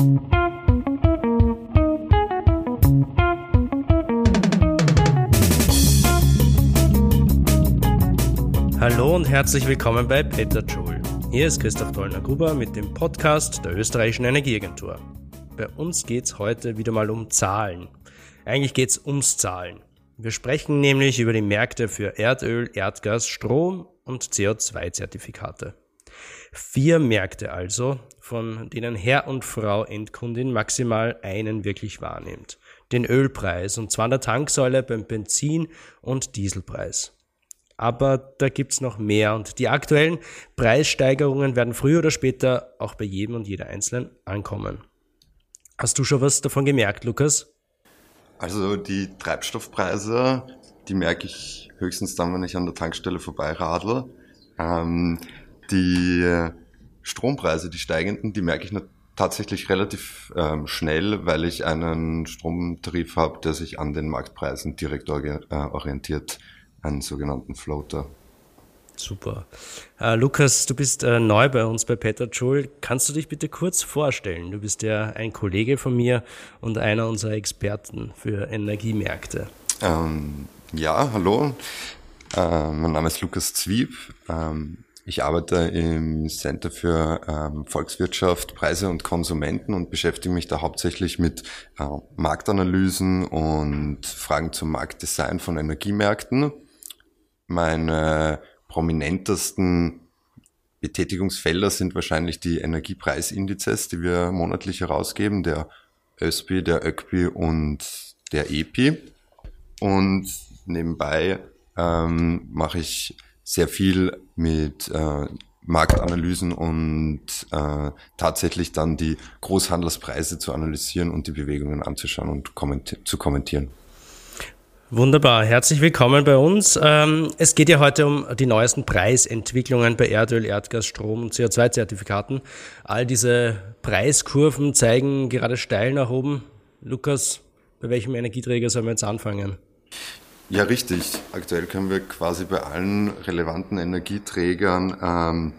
Hallo und herzlich willkommen bei Peter Joule. Hier ist Christoph Dollner-Gruber mit dem Podcast der österreichischen Energieagentur. Bei uns geht es heute wieder mal um Zahlen. Eigentlich geht es ums Zahlen. Wir sprechen nämlich über die Märkte für Erdöl, Erdgas, Strom und CO2-Zertifikate. Vier Märkte also, von denen Herr und Frau Endkundin maximal einen wirklich wahrnimmt. Den Ölpreis und zwar an der Tanksäule beim Benzin- und Dieselpreis. Aber da gibt's noch mehr und die aktuellen Preissteigerungen werden früher oder später auch bei jedem und jeder Einzelnen ankommen. Hast du schon was davon gemerkt, Lukas? Also die Treibstoffpreise, die merke ich höchstens dann, wenn ich an der Tankstelle vorbeiradle. Ähm, die Strompreise, die steigenden, die merke ich tatsächlich relativ ähm, schnell, weil ich einen Stromtarif habe, der sich an den Marktpreisen direkt äh, orientiert einen sogenannten Floater. Super. Uh, Lukas, du bist uh, neu bei uns bei Peter Joule. Kannst du dich bitte kurz vorstellen? Du bist ja ein Kollege von mir und einer unserer Experten für Energiemärkte. Ähm, ja, hallo. Äh, mein Name ist Lukas Zwieb. Ähm, ich arbeite im Center für ähm, Volkswirtschaft, Preise und Konsumenten und beschäftige mich da hauptsächlich mit äh, Marktanalysen und Fragen zum Marktdesign von Energiemärkten meine prominentesten Betätigungsfelder sind wahrscheinlich die Energiepreisindizes, die wir monatlich herausgeben, der ÖSPI, der ÖCPI und der EPI. Und nebenbei ähm, mache ich sehr viel mit äh, Marktanalysen und äh, tatsächlich dann die Großhandelspreise zu analysieren und die Bewegungen anzuschauen und kommenti zu kommentieren. Wunderbar, herzlich willkommen bei uns. Ähm, es geht ja heute um die neuesten Preisentwicklungen bei Erdöl, Erdgas, Strom und CO2-Zertifikaten. All diese Preiskurven zeigen gerade steil nach oben. Lukas, bei welchem Energieträger sollen wir jetzt anfangen? Ja, richtig. Aktuell können wir quasi bei allen relevanten Energieträgern ähm,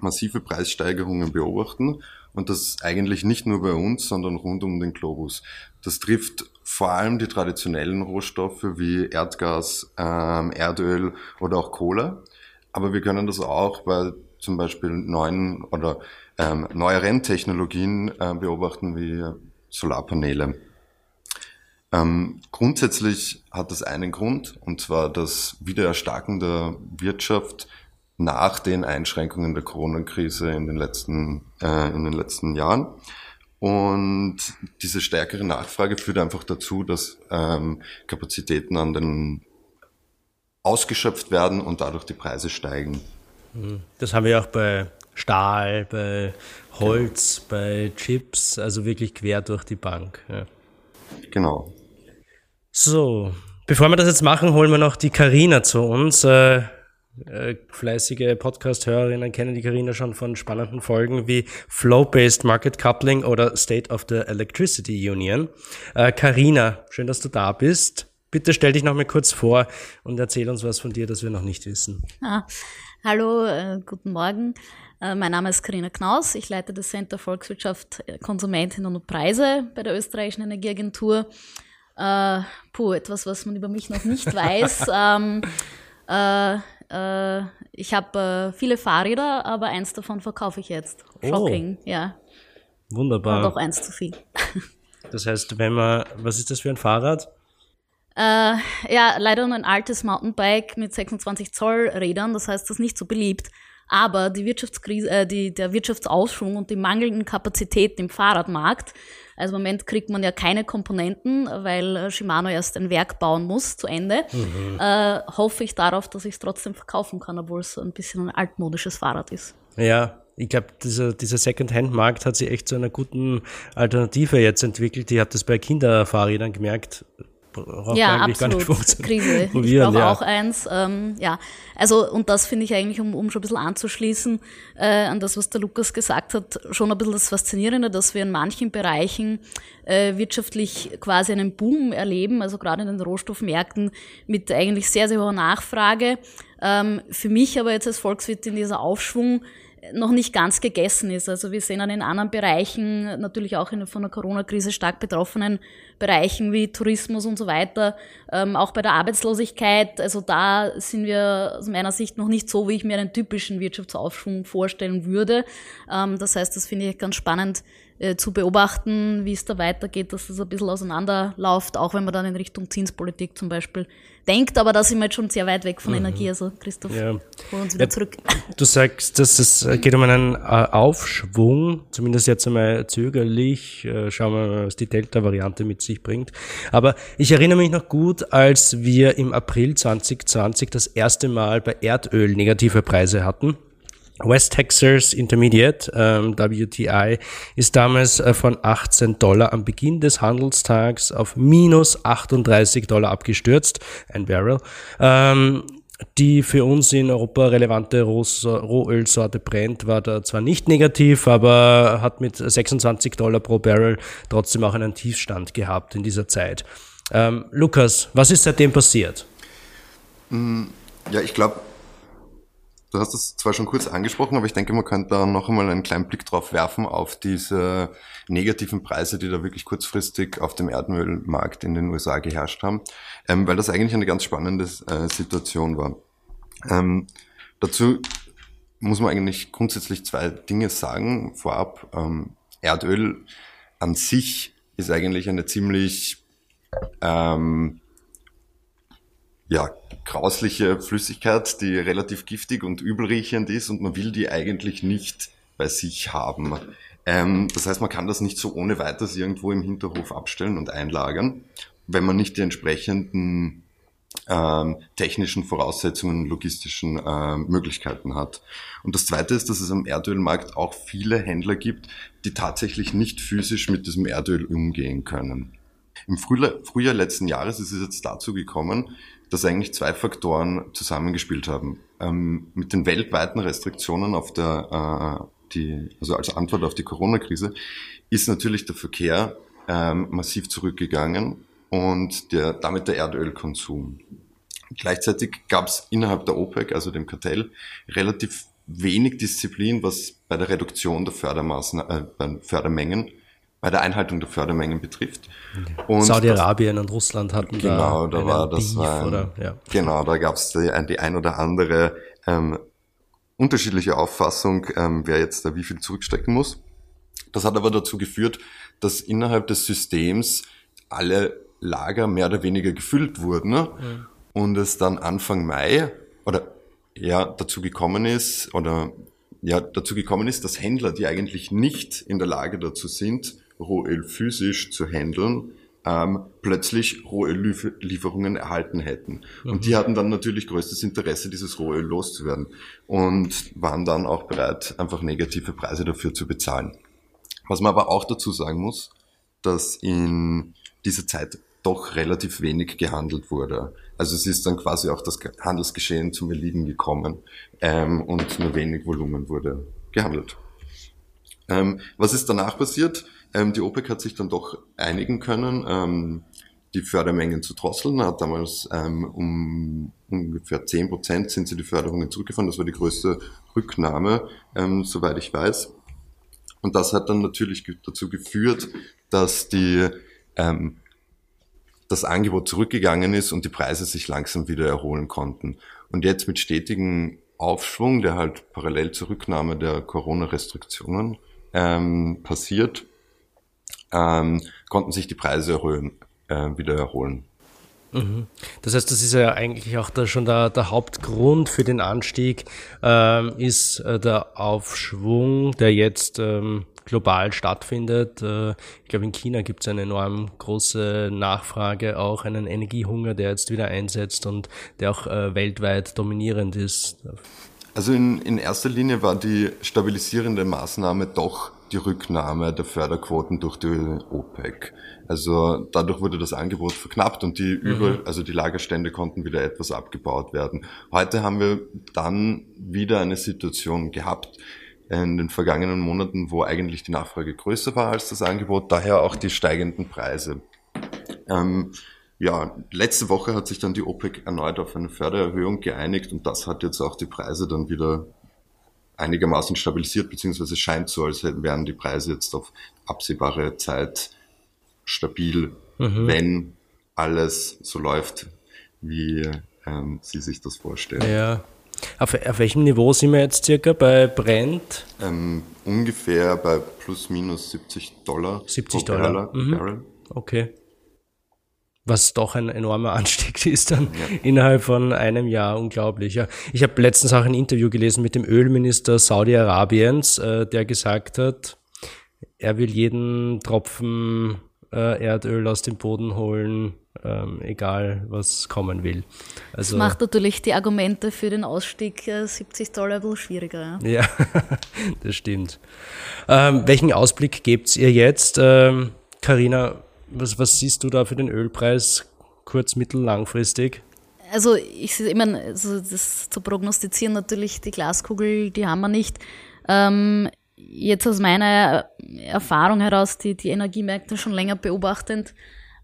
massive Preissteigerungen beobachten. Und das eigentlich nicht nur bei uns, sondern rund um den Globus. Das trifft vor allem die traditionellen Rohstoffe wie Erdgas, ähm, Erdöl oder auch Kohle. Aber wir können das auch bei zum Beispiel neuen oder ähm, neueren Technologien äh, beobachten wie Solarpaneele. Ähm, grundsätzlich hat das einen Grund, und zwar das Wiedererstarken der Wirtschaft nach den Einschränkungen der Corona-Krise in den letzten, äh, in den letzten Jahren. Und diese stärkere Nachfrage führt einfach dazu, dass ähm, Kapazitäten an den ausgeschöpft werden und dadurch die Preise steigen. Hm. Das haben wir auch bei Stahl, bei Holz, genau. bei Chips, also wirklich quer durch die Bank. Ja. Genau. So, bevor wir das jetzt machen, holen wir noch die Karina zu uns. Äh, äh, fleißige Podcast-Hörerinnen kennen die Karina schon von spannenden Folgen wie Flow-Based Market Coupling oder State of the Electricity Union. Karina, äh, schön, dass du da bist. Bitte stell dich noch mal kurz vor und erzähl uns was von dir, das wir noch nicht wissen. Ah, hallo, äh, guten Morgen. Äh, mein Name ist Karina Knaus. Ich leite das Center Volkswirtschaft, äh, Konsumentinnen und Preise bei der österreichischen Energieagentur. Äh, puh, etwas, was man über mich noch nicht weiß. ähm, äh, äh, ich habe äh, viele Fahrräder, aber eins davon verkaufe ich jetzt. Oh. Shocking, oh. ja. Wunderbar. Und auch eins zu viel. das heißt, wenn man, was ist das für ein Fahrrad? Äh, ja, leider nur ein altes Mountainbike mit 26 Zoll Rädern, das heißt, das ist nicht so beliebt. Aber die Wirtschaftskrise, äh, die, der Wirtschaftsausschwung und die mangelnden Kapazitäten im Fahrradmarkt also im Moment kriegt man ja keine Komponenten, weil äh, Shimano erst ein Werk bauen muss zu Ende. Mhm. Äh, hoffe ich darauf, dass ich es trotzdem verkaufen kann, obwohl es ein bisschen ein altmodisches Fahrrad ist. Ja, ich glaube, dieser, dieser Second-Hand-Markt hat sich echt zu einer guten Alternative jetzt entwickelt. Ich habe das bei Kinderfahrrädern gemerkt braucht ja, eigentlich absolut. gar nicht Krise. Ich brauche ja. auch eins. Ähm, ja, also und das finde ich eigentlich, um, um schon ein bisschen anzuschließen äh, an das, was der Lukas gesagt hat, schon ein bisschen das Faszinierende, dass wir in manchen Bereichen äh, wirtschaftlich quasi einen Boom erleben, also gerade in den Rohstoffmärkten mit eigentlich sehr, sehr hoher Nachfrage. Ähm, für mich aber jetzt als Volkswirt in dieser Aufschwung noch nicht ganz gegessen ist. Also wir sehen an den anderen Bereichen, natürlich auch in, von der Corona-Krise stark betroffenen Bereichen wie Tourismus und so weiter, ähm, auch bei der Arbeitslosigkeit. Also da sind wir aus meiner Sicht noch nicht so, wie ich mir einen typischen Wirtschaftsaufschwung vorstellen würde. Ähm, das heißt, das finde ich ganz spannend, äh, zu beobachten, wie es da weitergeht, dass das ein bisschen auseinanderläuft, auch wenn man dann in Richtung Zinspolitik zum Beispiel denkt. Aber da sind wir jetzt schon sehr weit weg von mhm. Energie. Also Christoph, ja. hol uns wieder ja, zurück. Du sagst, dass es geht um einen äh, Aufschwung, zumindest jetzt einmal zögerlich. Äh, schauen wir mal, was die Delta-Variante mit sich bringt. Aber ich erinnere mich noch gut, als wir im April 2020 das erste Mal bei Erdöl negative Preise hatten. West Texas Intermediate, ähm, WTI, ist damals äh, von 18 Dollar am Beginn des Handelstags auf minus 38 Dollar abgestürzt, ein Barrel. Ähm, die für uns in Europa relevante Rohölsorte Brent war da zwar nicht negativ, aber hat mit 26 Dollar pro Barrel trotzdem auch einen Tiefstand gehabt in dieser Zeit. Ähm, Lukas, was ist seitdem passiert? Mm, ja, ich glaube, Du hast es zwar schon kurz angesprochen, aber ich denke, man könnte da noch einmal einen kleinen Blick drauf werfen auf diese negativen Preise, die da wirklich kurzfristig auf dem Erdölmarkt in den USA geherrscht haben, ähm, weil das eigentlich eine ganz spannende äh, Situation war. Ähm, dazu muss man eigentlich grundsätzlich zwei Dinge sagen. Vorab, ähm, Erdöl an sich ist eigentlich eine ziemlich ähm, ja, grausliche Flüssigkeit, die relativ giftig und übelriechend ist und man will die eigentlich nicht bei sich haben. Ähm, das heißt, man kann das nicht so ohne weiteres irgendwo im Hinterhof abstellen und einlagern, wenn man nicht die entsprechenden ähm, technischen Voraussetzungen, logistischen äh, Möglichkeiten hat. Und das Zweite ist, dass es am Erdölmarkt auch viele Händler gibt, die tatsächlich nicht physisch mit diesem Erdöl umgehen können. Im Frühjahr, Frühjahr letzten Jahres ist es jetzt dazu gekommen, dass eigentlich zwei Faktoren zusammengespielt haben. Ähm, mit den weltweiten Restriktionen auf der, äh, die, also als Antwort auf die Corona-Krise, ist natürlich der Verkehr ähm, massiv zurückgegangen und der, damit der Erdölkonsum. Gleichzeitig gab es innerhalb der OPEC, also dem Kartell, relativ wenig Disziplin, was bei der Reduktion der Fördermaßnahmen, äh, Fördermengen bei der Einhaltung der Fördermengen betrifft. Saudi-Arabien und Russland hatten genau, da, da war das war ein, oder, ja. genau, da gab es die, die, ein oder andere ähm, unterschiedliche Auffassung, ähm, wer jetzt da wie viel zurückstecken muss. Das hat aber dazu geführt, dass innerhalb des Systems alle Lager mehr oder weniger gefüllt wurden ne? mhm. und es dann Anfang Mai oder ja dazu gekommen ist oder ja dazu gekommen ist, dass Händler, die eigentlich nicht in der Lage dazu sind, Rohöl physisch zu handeln, ähm, plötzlich Rohöllieferungen erhalten hätten. Mhm. Und die hatten dann natürlich größtes Interesse, dieses Rohöl loszuwerden und waren dann auch bereit, einfach negative Preise dafür zu bezahlen. Was man aber auch dazu sagen muss, dass in dieser Zeit doch relativ wenig gehandelt wurde. Also es ist dann quasi auch das Handelsgeschehen zum Erliegen gekommen ähm, und nur wenig Volumen wurde gehandelt. Ähm, was ist danach passiert? Ähm, die OPEC hat sich dann doch einigen können, ähm, die Fördermengen zu drosseln, hat damals ähm, um ungefähr 10 Prozent sind sie die Förderungen zurückgefahren. Das war die größte Rücknahme, ähm, soweit ich weiß. Und das hat dann natürlich dazu geführt, dass die, ähm, das Angebot zurückgegangen ist und die Preise sich langsam wieder erholen konnten. Und jetzt mit stetigem Aufschwung, der halt parallel zur Rücknahme der Corona-Restriktionen ähm, passiert, ähm, konnten sich die Preise erhöhen, äh, wieder erholen. Mhm. Das heißt, das ist ja eigentlich auch da schon der, der Hauptgrund für den Anstieg, ähm, ist äh, der Aufschwung, der jetzt ähm, global stattfindet. Äh, ich glaube, in China gibt es eine enorm große Nachfrage, auch einen Energiehunger, der jetzt wieder einsetzt und der auch äh, weltweit dominierend ist. Also in, in erster Linie war die stabilisierende Maßnahme doch die Rücknahme der Förderquoten durch die OPEC. Also dadurch wurde das Angebot verknappt und die mhm. über, also die Lagerstände konnten wieder etwas abgebaut werden. Heute haben wir dann wieder eine Situation gehabt in den vergangenen Monaten, wo eigentlich die Nachfrage größer war als das Angebot, daher auch die steigenden Preise. Ähm, ja, letzte Woche hat sich dann die OPEC erneut auf eine Fördererhöhung geeinigt und das hat jetzt auch die Preise dann wieder einigermaßen stabilisiert, beziehungsweise scheint so, als wären die Preise jetzt auf absehbare Zeit stabil, mhm. wenn alles so läuft, wie ähm, Sie sich das vorstellen. Ja. Auf, auf, welchem Niveau sind wir jetzt circa bei Brent? Ähm, ungefähr bei plus minus 70 Dollar. 70 Dollar. Mhm. Okay. Was doch ein enormer Anstieg ist dann ja. innerhalb von einem Jahr, unglaublich. Ja. Ich habe letztens auch ein Interview gelesen mit dem Ölminister Saudi-Arabiens, äh, der gesagt hat, er will jeden Tropfen äh, Erdöl aus dem Boden holen, ähm, egal was kommen will. Also, das macht natürlich die Argumente für den Ausstieg äh, 70 Dollar ein bisschen schwieriger. Ja, ja das stimmt. Ähm, welchen Ausblick gebt ihr jetzt? Karina, ähm, was, was siehst du da für den Ölpreis kurz-, mittel-, langfristig? Also ich sehe immer, also das zu prognostizieren natürlich, die Glaskugel, die haben wir nicht. Ähm, jetzt aus meiner Erfahrung heraus, die, die Energiemärkte schon länger beobachtend,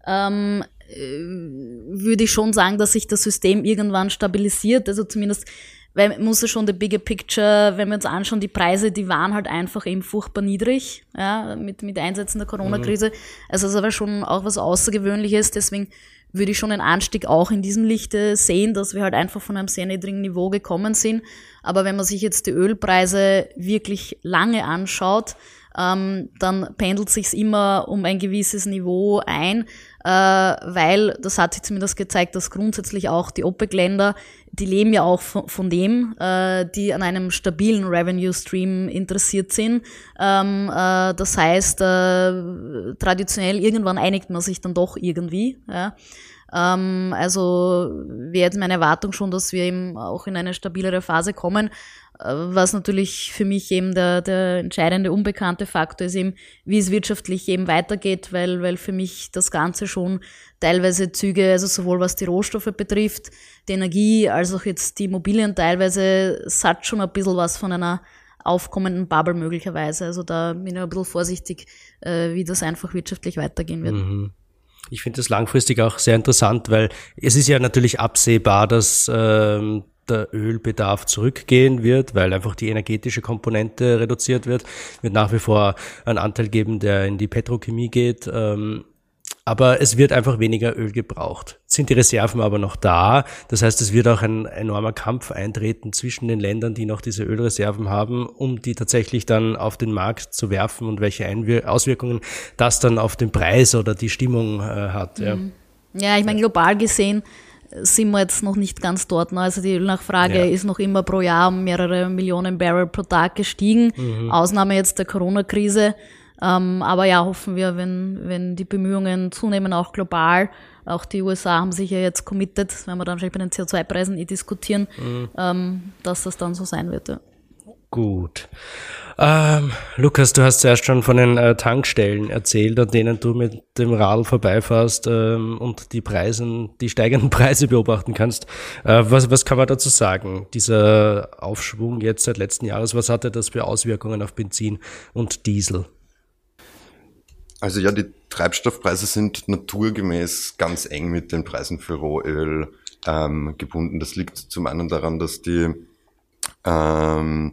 ähm, äh, würde ich schon sagen, dass sich das System irgendwann stabilisiert. Also zumindest, weil man muss ja schon the bigger picture, wenn wir uns anschauen, die Preise, die waren halt einfach eben furchtbar niedrig, ja, mit, mit Einsätzen der Corona-Krise. Mhm. Also das war schon auch was Außergewöhnliches, deswegen würde ich schon einen Anstieg auch in diesem Lichte sehen, dass wir halt einfach von einem sehr niedrigen Niveau gekommen sind. Aber wenn man sich jetzt die Ölpreise wirklich lange anschaut, ähm, dann pendelt sich's immer um ein gewisses Niveau ein, äh, weil das hat sich zumindest gezeigt, dass grundsätzlich auch die OPEC-Länder, die leben ja auch von, von dem, äh, die an einem stabilen Revenue-Stream interessiert sind. Ähm, äh, das heißt, äh, traditionell irgendwann einigt man sich dann doch irgendwie. Ja. Ähm, also wäre jetzt meine Erwartung schon, dass wir eben auch in eine stabilere Phase kommen. Was natürlich für mich eben der, der entscheidende unbekannte Faktor ist eben, wie es wirtschaftlich eben weitergeht, weil, weil für mich das Ganze schon teilweise Züge, also sowohl was die Rohstoffe betrifft, die Energie, als auch jetzt die Immobilien teilweise, hat schon ein bisschen was von einer aufkommenden Bubble möglicherweise. Also da bin ich ein bisschen vorsichtig, äh, wie das einfach wirtschaftlich weitergehen wird. Mhm. Ich finde das langfristig auch sehr interessant, weil es ist ja natürlich absehbar, dass ähm, der Ölbedarf zurückgehen wird, weil einfach die energetische Komponente reduziert wird. Wird nach wie vor einen Anteil geben, der in die Petrochemie geht. Ähm, aber es wird einfach weniger Öl gebraucht. Sind die Reserven aber noch da? Das heißt, es wird auch ein enormer Kampf eintreten zwischen den Ländern, die noch diese Ölreserven haben, um die tatsächlich dann auf den Markt zu werfen und welche Einwir Auswirkungen das dann auf den Preis oder die Stimmung äh, hat. Ja. Mhm. ja, ich meine, global gesehen sind wir jetzt noch nicht ganz dort. Ne? Also die Ölnachfrage ja. ist noch immer pro Jahr um mehrere Millionen Barrel pro Tag gestiegen. Mhm. Ausnahme jetzt der Corona-Krise. Ähm, aber ja, hoffen wir, wenn, wenn die Bemühungen zunehmen, auch global, auch die USA haben sich ja jetzt committed, wenn wir dann schon bei den CO2-Preisen eh diskutieren, mhm. ähm, dass das dann so sein wird. Ja. Gut. Ähm, Lukas, du hast zuerst schon von den äh, Tankstellen erzählt, an denen du mit dem Radl vorbeifährst ähm, und die Preisen, die steigenden Preise beobachten kannst. Äh, was, was kann man dazu sagen? Dieser Aufschwung jetzt seit letzten Jahres, was hatte das für Auswirkungen auf Benzin und Diesel? Also ja, die Treibstoffpreise sind naturgemäß ganz eng mit den Preisen für Rohöl ähm, gebunden. Das liegt zum einen daran, dass die ähm,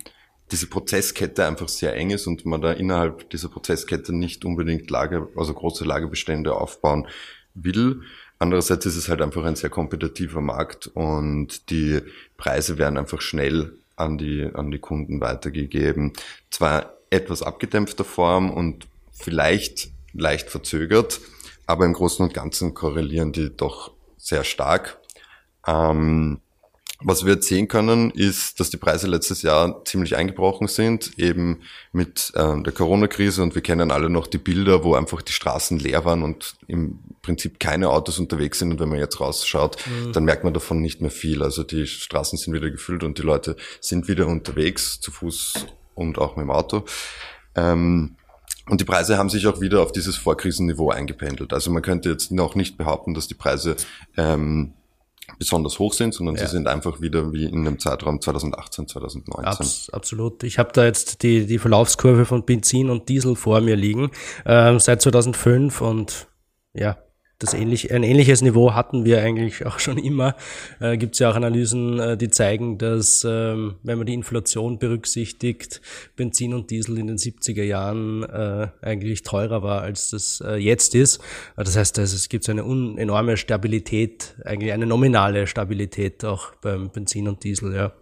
diese Prozesskette einfach sehr eng ist und man da innerhalb dieser Prozesskette nicht unbedingt Lager, also große Lagerbestände aufbauen will. Andererseits ist es halt einfach ein sehr kompetitiver Markt und die Preise werden einfach schnell an die, an die Kunden weitergegeben. Zwar etwas abgedämpfter Form und vielleicht leicht verzögert, aber im Großen und Ganzen korrelieren die doch sehr stark. Ähm, was wir jetzt sehen können, ist, dass die Preise letztes Jahr ziemlich eingebrochen sind, eben mit äh, der Corona-Krise und wir kennen alle noch die Bilder, wo einfach die Straßen leer waren und im Prinzip keine Autos unterwegs sind und wenn man jetzt rausschaut, mhm. dann merkt man davon nicht mehr viel. Also die Straßen sind wieder gefüllt und die Leute sind wieder unterwegs, zu Fuß und auch mit dem Auto. Ähm, und die Preise haben sich auch wieder auf dieses Vorkrisenniveau eingependelt. Also man könnte jetzt noch nicht behaupten, dass die Preise ähm, besonders hoch sind, sondern ja. sie sind einfach wieder wie in dem Zeitraum 2018, 2019. Abs absolut. Ich habe da jetzt die, die Verlaufskurve von Benzin und Diesel vor mir liegen, ähm, seit 2005 und ja, das ähnlich, ein ähnliches Niveau hatten wir eigentlich auch schon immer. Äh, Gibt es ja auch Analysen, äh, die zeigen, dass ähm, wenn man die Inflation berücksichtigt, Benzin und Diesel in den 70er Jahren äh, eigentlich teurer war, als das äh, jetzt ist. Äh, das heißt, es gibt eine enorme Stabilität, eigentlich eine nominale Stabilität auch beim Benzin und Diesel, ja.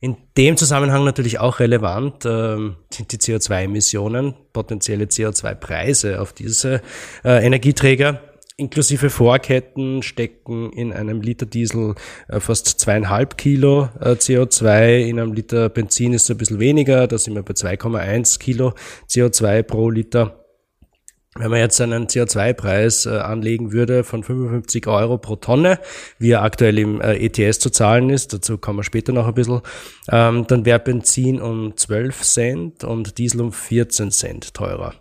In dem Zusammenhang natürlich auch relevant ähm, sind die CO2-Emissionen, potenzielle CO2-Preise auf diese äh, Energieträger inklusive Vorketten stecken in einem Liter Diesel äh, fast zweieinhalb Kilo äh, CO2, in einem Liter Benzin ist es ein bisschen weniger, da sind wir bei 2,1 Kilo CO2 pro Liter. Wenn man jetzt einen CO2-Preis äh, anlegen würde von 55 Euro pro Tonne, wie er aktuell im äh, ETS zu zahlen ist, dazu kommen wir später noch ein bisschen, ähm, dann wäre Benzin um 12 Cent und Diesel um 14 Cent teurer.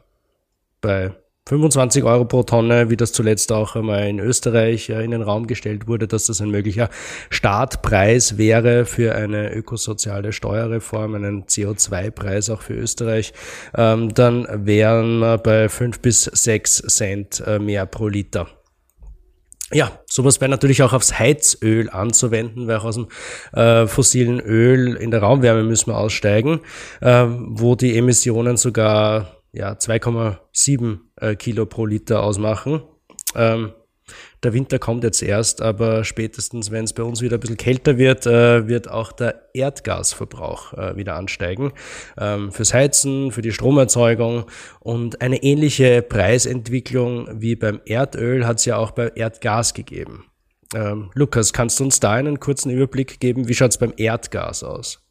Bei 25 Euro pro Tonne, wie das zuletzt auch einmal in Österreich in den Raum gestellt wurde, dass das ein möglicher Startpreis wäre für eine ökosoziale Steuerreform, einen CO2-Preis auch für Österreich, ähm, dann wären wir bei 5 bis 6 Cent äh, mehr pro Liter. Ja, sowas wäre natürlich auch aufs Heizöl anzuwenden, weil auch aus dem äh, fossilen Öl in der Raumwärme müssen wir aussteigen, äh, wo die Emissionen sogar ja, 2,7 äh, Kilo pro Liter ausmachen. Ähm, der Winter kommt jetzt erst, aber spätestens, wenn es bei uns wieder ein bisschen kälter wird, äh, wird auch der Erdgasverbrauch äh, wieder ansteigen. Ähm, fürs Heizen, für die Stromerzeugung und eine ähnliche Preisentwicklung wie beim Erdöl hat es ja auch bei Erdgas gegeben. Ähm, Lukas, kannst du uns da einen kurzen Überblick geben? Wie schaut es beim Erdgas aus?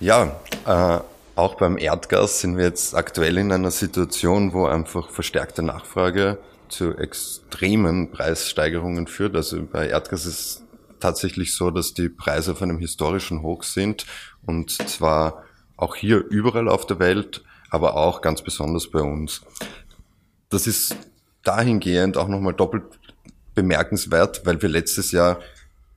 Ja, äh, auch beim Erdgas sind wir jetzt aktuell in einer Situation, wo einfach verstärkte Nachfrage zu extremen Preissteigerungen führt. Also bei Erdgas ist tatsächlich so, dass die Preise auf einem historischen Hoch sind und zwar auch hier überall auf der Welt, aber auch ganz besonders bei uns. Das ist dahingehend auch nochmal doppelt bemerkenswert, weil wir letztes Jahr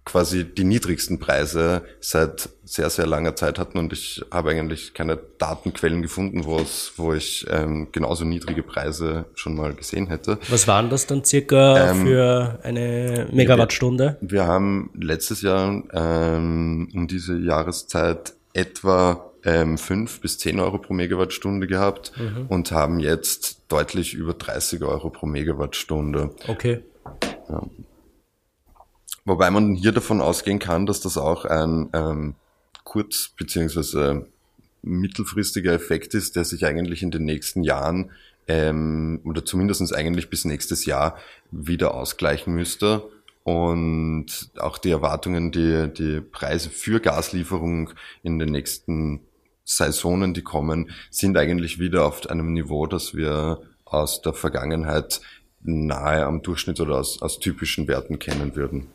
quasi die niedrigsten Preise seit sehr, sehr langer Zeit hatten und ich habe eigentlich keine Datenquellen gefunden, wo es, wo ich ähm, genauso niedrige Preise schon mal gesehen hätte. Was waren das dann circa ähm, für eine Megawattstunde? Wir, wir haben letztes Jahr ähm, um diese Jahreszeit etwa ähm, 5 bis 10 Euro pro Megawattstunde gehabt mhm. und haben jetzt deutlich über 30 Euro pro Megawattstunde. Okay. Ja. Wobei man hier davon ausgehen kann, dass das auch ein ähm, kurz- bzw. mittelfristiger Effekt ist, der sich eigentlich in den nächsten Jahren ähm, oder zumindestens eigentlich bis nächstes Jahr wieder ausgleichen müsste. Und auch die Erwartungen, die, die Preise für Gaslieferung in den nächsten Saisonen, die kommen, sind eigentlich wieder auf einem Niveau, das wir aus der Vergangenheit nahe am Durchschnitt oder aus, aus typischen Werten kennen würden.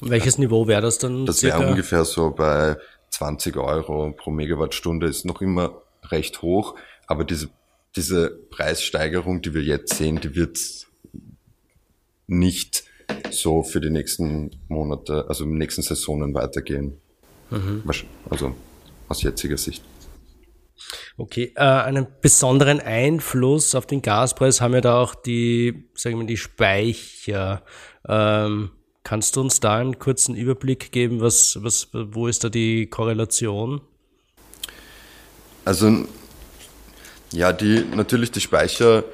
Welches Niveau wäre das dann? Das wäre ungefähr so bei 20 Euro pro Megawattstunde, ist noch immer recht hoch, aber diese, diese Preissteigerung, die wir jetzt sehen, die wird nicht so für die nächsten Monate, also in den nächsten Saisonen weitergehen. Mhm. Also aus jetziger Sicht. Okay, äh, einen besonderen Einfluss auf den Gaspreis haben ja da auch die, sagen wir, die Speicher. Ähm, Kannst du uns da einen kurzen Überblick geben, was, was, wo ist da die Korrelation? Also ja, die natürlich die Speicher,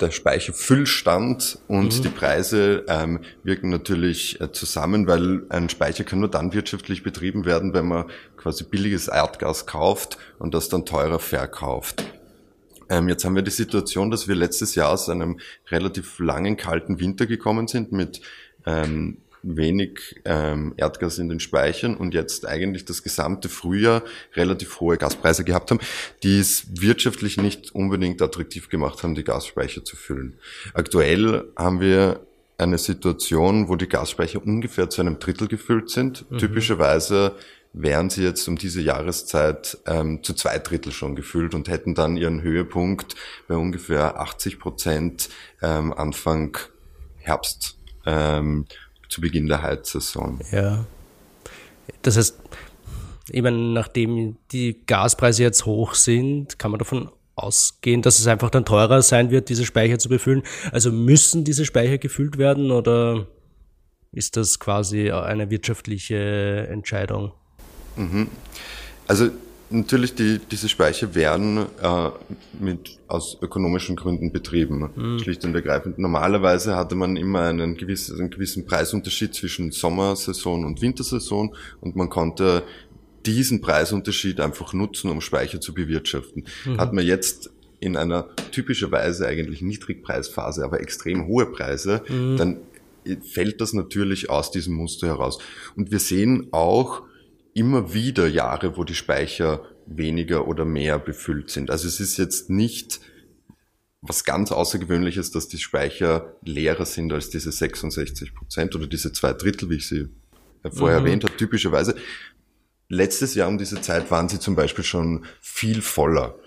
der Speicherfüllstand und mhm. die Preise ähm, wirken natürlich äh, zusammen, weil ein Speicher kann nur dann wirtschaftlich betrieben werden, wenn man quasi billiges Erdgas kauft und das dann teurer verkauft. Ähm, jetzt haben wir die Situation, dass wir letztes Jahr aus einem relativ langen kalten Winter gekommen sind mit ähm, wenig ähm, Erdgas in den Speichern und jetzt eigentlich das gesamte Frühjahr relativ hohe Gaspreise gehabt haben, die es wirtschaftlich nicht unbedingt attraktiv gemacht haben, die Gasspeicher zu füllen. Aktuell haben wir eine Situation, wo die Gasspeicher ungefähr zu einem Drittel gefüllt sind. Mhm. Typischerweise wären sie jetzt um diese Jahreszeit ähm, zu zwei Drittel schon gefüllt und hätten dann ihren Höhepunkt bei ungefähr 80 Prozent ähm, Anfang Herbst. Ähm, zu Beginn der Heizsaison. Ja. Das heißt, eben nachdem die Gaspreise jetzt hoch sind, kann man davon ausgehen, dass es einfach dann teurer sein wird, diese Speicher zu befüllen? Also müssen diese Speicher gefüllt werden oder ist das quasi eine wirtschaftliche Entscheidung? Mhm. Also natürlich, die, diese Speicher werden äh, mit, aus ökonomischen Gründen betrieben, mhm. schlicht und ergreifend. Normalerweise hatte man immer einen gewissen, einen gewissen Preisunterschied zwischen Sommersaison und Wintersaison und man konnte diesen Preisunterschied einfach nutzen, um Speicher zu bewirtschaften. Mhm. Hat man jetzt in einer typischerweise eigentlich Niedrigpreisphase, aber extrem hohe Preise, mhm. dann fällt das natürlich aus diesem Muster heraus. Und wir sehen auch immer wieder Jahre, wo die Speicher weniger oder mehr befüllt sind. Also es ist jetzt nicht was ganz Außergewöhnliches, dass die Speicher leerer sind als diese 66 Prozent oder diese zwei Drittel, wie ich sie vorher mhm. erwähnt habe, typischerweise. Letztes Jahr um diese Zeit waren sie zum Beispiel schon viel voller.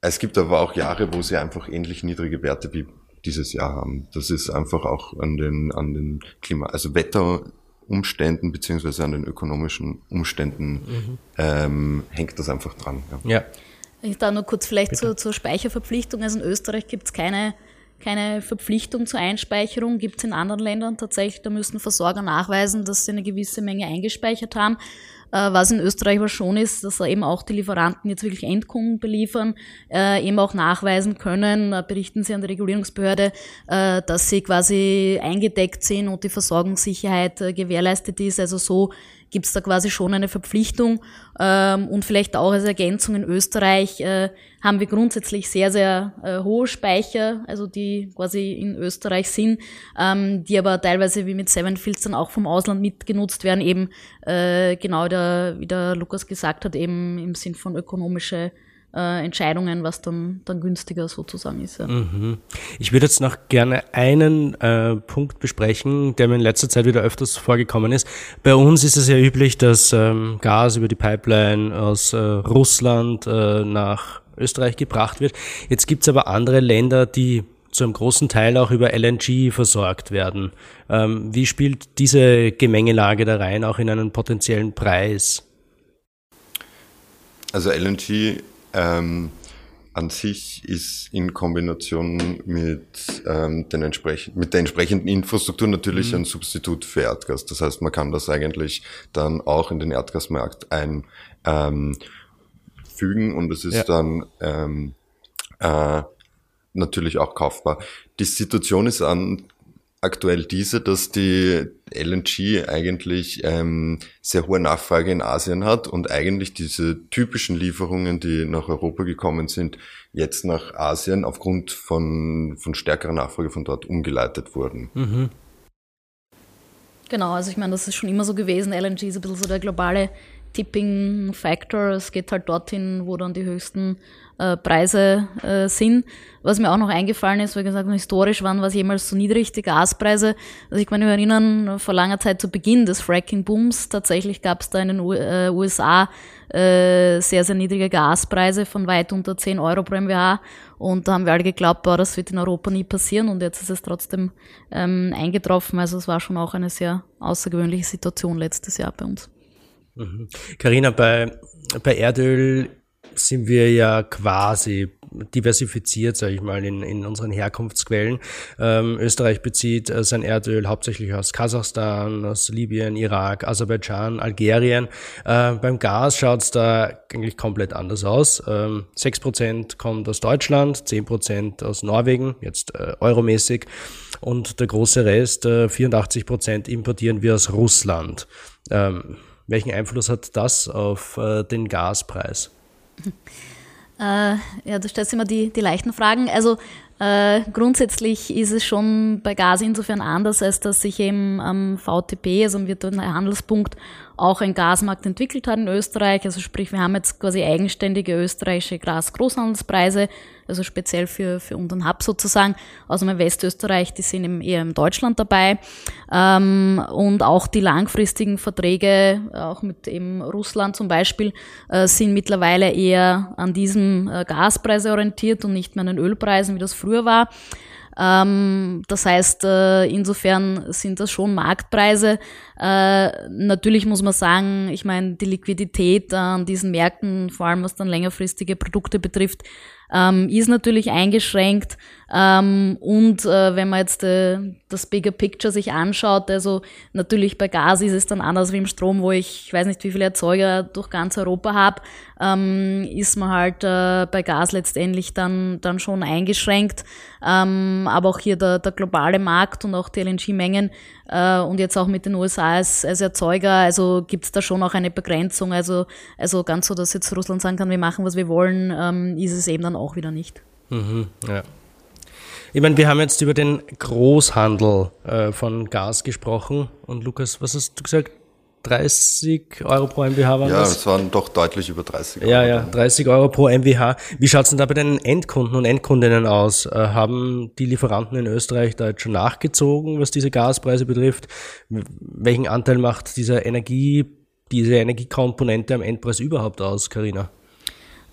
Es gibt aber auch Jahre, wo sie einfach ähnlich niedrige Werte wie dieses Jahr haben. Das ist einfach auch an den, an den Klima, also Wetterumständen beziehungsweise an den ökonomischen Umständen mhm. ähm, hängt das einfach dran. Ja. ja. Ich da nur kurz vielleicht zur, zur, Speicherverpflichtung. Also in Österreich gibt es keine, keine Verpflichtung zur Einspeicherung, gibt es in anderen Ländern tatsächlich. Da müssen Versorger nachweisen, dass sie eine gewisse Menge eingespeichert haben. Äh, was in Österreich aber schon ist, dass eben auch die Lieferanten jetzt wirklich Endkunden beliefern, äh, eben auch nachweisen können, äh, berichten sie an die Regulierungsbehörde, dass sie quasi eingedeckt sind und die Versorgungssicherheit gewährleistet ist. Also so gibt es da quasi schon eine Verpflichtung. Ähm, und vielleicht auch als Ergänzung in Österreich äh, haben wir grundsätzlich sehr, sehr äh, hohe Speicher, also die quasi in Österreich sind, ähm, die aber teilweise wie mit Seven Fields dann auch vom Ausland mitgenutzt werden, eben äh, genau der, wie der Lukas gesagt hat, eben im Sinn von ökonomische äh, Entscheidungen, was dann, dann günstiger sozusagen ist. Ja. Mhm. Ich würde jetzt noch gerne einen äh, Punkt besprechen, der mir in letzter Zeit wieder öfters vorgekommen ist. Bei uns ist es ja üblich, dass ähm, Gas über die Pipeline aus äh, Russland äh, nach Österreich gebracht wird. Jetzt gibt's aber andere Länder, die zu einem großen Teil auch über LNG versorgt werden. Ähm, wie spielt diese Gemengelage da rein, auch in einen potenziellen Preis? Also LNG ähm, an sich ist in Kombination mit, ähm, den entsprechend, mit der entsprechenden Infrastruktur natürlich mhm. ein Substitut für Erdgas. Das heißt, man kann das eigentlich dann auch in den Erdgasmarkt einfügen ähm, und es ist ja. dann ähm, äh, natürlich auch kaufbar. Die Situation ist an aktuell diese, dass die LNG eigentlich ähm, sehr hohe Nachfrage in Asien hat und eigentlich diese typischen Lieferungen, die nach Europa gekommen sind, jetzt nach Asien aufgrund von, von stärkerer Nachfrage von dort umgeleitet wurden. Mhm. Genau, also ich meine, das ist schon immer so gewesen. LNG ist ein bisschen so der globale Tipping Factor. Es geht halt dorthin, wo dann die höchsten äh, Preise äh, sind. Was mir auch noch eingefallen ist, weil gesagt, historisch waren was jemals so niedrig, die Gaspreise. Also ich kann mich erinnern, vor langer Zeit zu Beginn des Fracking-Booms, tatsächlich gab es da in den U äh, USA äh, sehr, sehr niedrige Gaspreise von weit unter 10 Euro pro MWH. Und da haben wir alle geglaubt, boah, das wird in Europa nie passieren. Und jetzt ist es trotzdem ähm, eingetroffen. Also es war schon auch eine sehr außergewöhnliche Situation letztes Jahr bei uns. Karina, mhm. bei, bei Erdöl sind wir ja quasi diversifiziert, sage ich mal, in, in unseren Herkunftsquellen. Ähm, Österreich bezieht äh, sein Erdöl hauptsächlich aus Kasachstan, aus Libyen, Irak, Aserbaidschan, Algerien. Äh, beim Gas schaut es da eigentlich komplett anders aus. Ähm, 6% kommt aus Deutschland, 10% aus Norwegen, jetzt äh, euromäßig. Und der große Rest, äh, 84% importieren wir aus Russland. Ähm, welchen Einfluss hat das auf äh, den Gaspreis? Äh, ja, du stellst immer die, die leichten Fragen. Also äh, grundsätzlich ist es schon bei Gas insofern anders, als dass sich eben am VTP, also am virtuellen Handelspunkt, auch ein Gasmarkt entwickelt hat in Österreich. Also sprich, wir haben jetzt quasi eigenständige österreichische Gas-Großhandelspreise, also speziell für, für unseren Hub sozusagen, aus dem Westösterreich, die sind eben eher in Deutschland dabei. Ähm, und auch die langfristigen Verträge, auch mit eben Russland zum Beispiel, äh, sind mittlerweile eher an diesem äh, Gaspreise orientiert und nicht mehr an den Ölpreisen, wie das früher war. Ähm, das heißt, äh, insofern sind das schon Marktpreise. Äh, natürlich muss man sagen, ich meine, die Liquidität an diesen Märkten, vor allem was dann längerfristige Produkte betrifft, ähm, ist natürlich eingeschränkt. Ähm, und äh, wenn man jetzt äh, das Bigger Picture sich anschaut, also natürlich bei Gas ist es dann anders wie im Strom, wo ich, ich weiß nicht, wie viele Erzeuger durch ganz Europa habe, ähm, ist man halt äh, bei Gas letztendlich dann, dann schon eingeschränkt. Ähm, aber auch hier der, der globale Markt und auch die LNG-Mengen äh, und jetzt auch mit den USA als, als Erzeuger, also gibt es da schon auch eine Begrenzung. Also, also ganz so, dass jetzt Russland sagen kann, wir machen, was wir wollen, ähm, ist es eben dann auch wieder nicht. Mhm, ja. Ich meine, wir haben jetzt über den Großhandel äh, von Gas gesprochen. Und Lukas, was hast du gesagt? 30 Euro pro MWH waren ja, das? Ja, es waren doch deutlich über 30 Euro. Ja, ja, 30 Euro pro MWH. Wie schaut es denn da bei den Endkunden und Endkundinnen aus? Äh, haben die Lieferanten in Österreich da jetzt schon nachgezogen, was diese Gaspreise betrifft? Welchen Anteil macht dieser Energie, diese Energiekomponente am Endpreis überhaupt aus, Karina?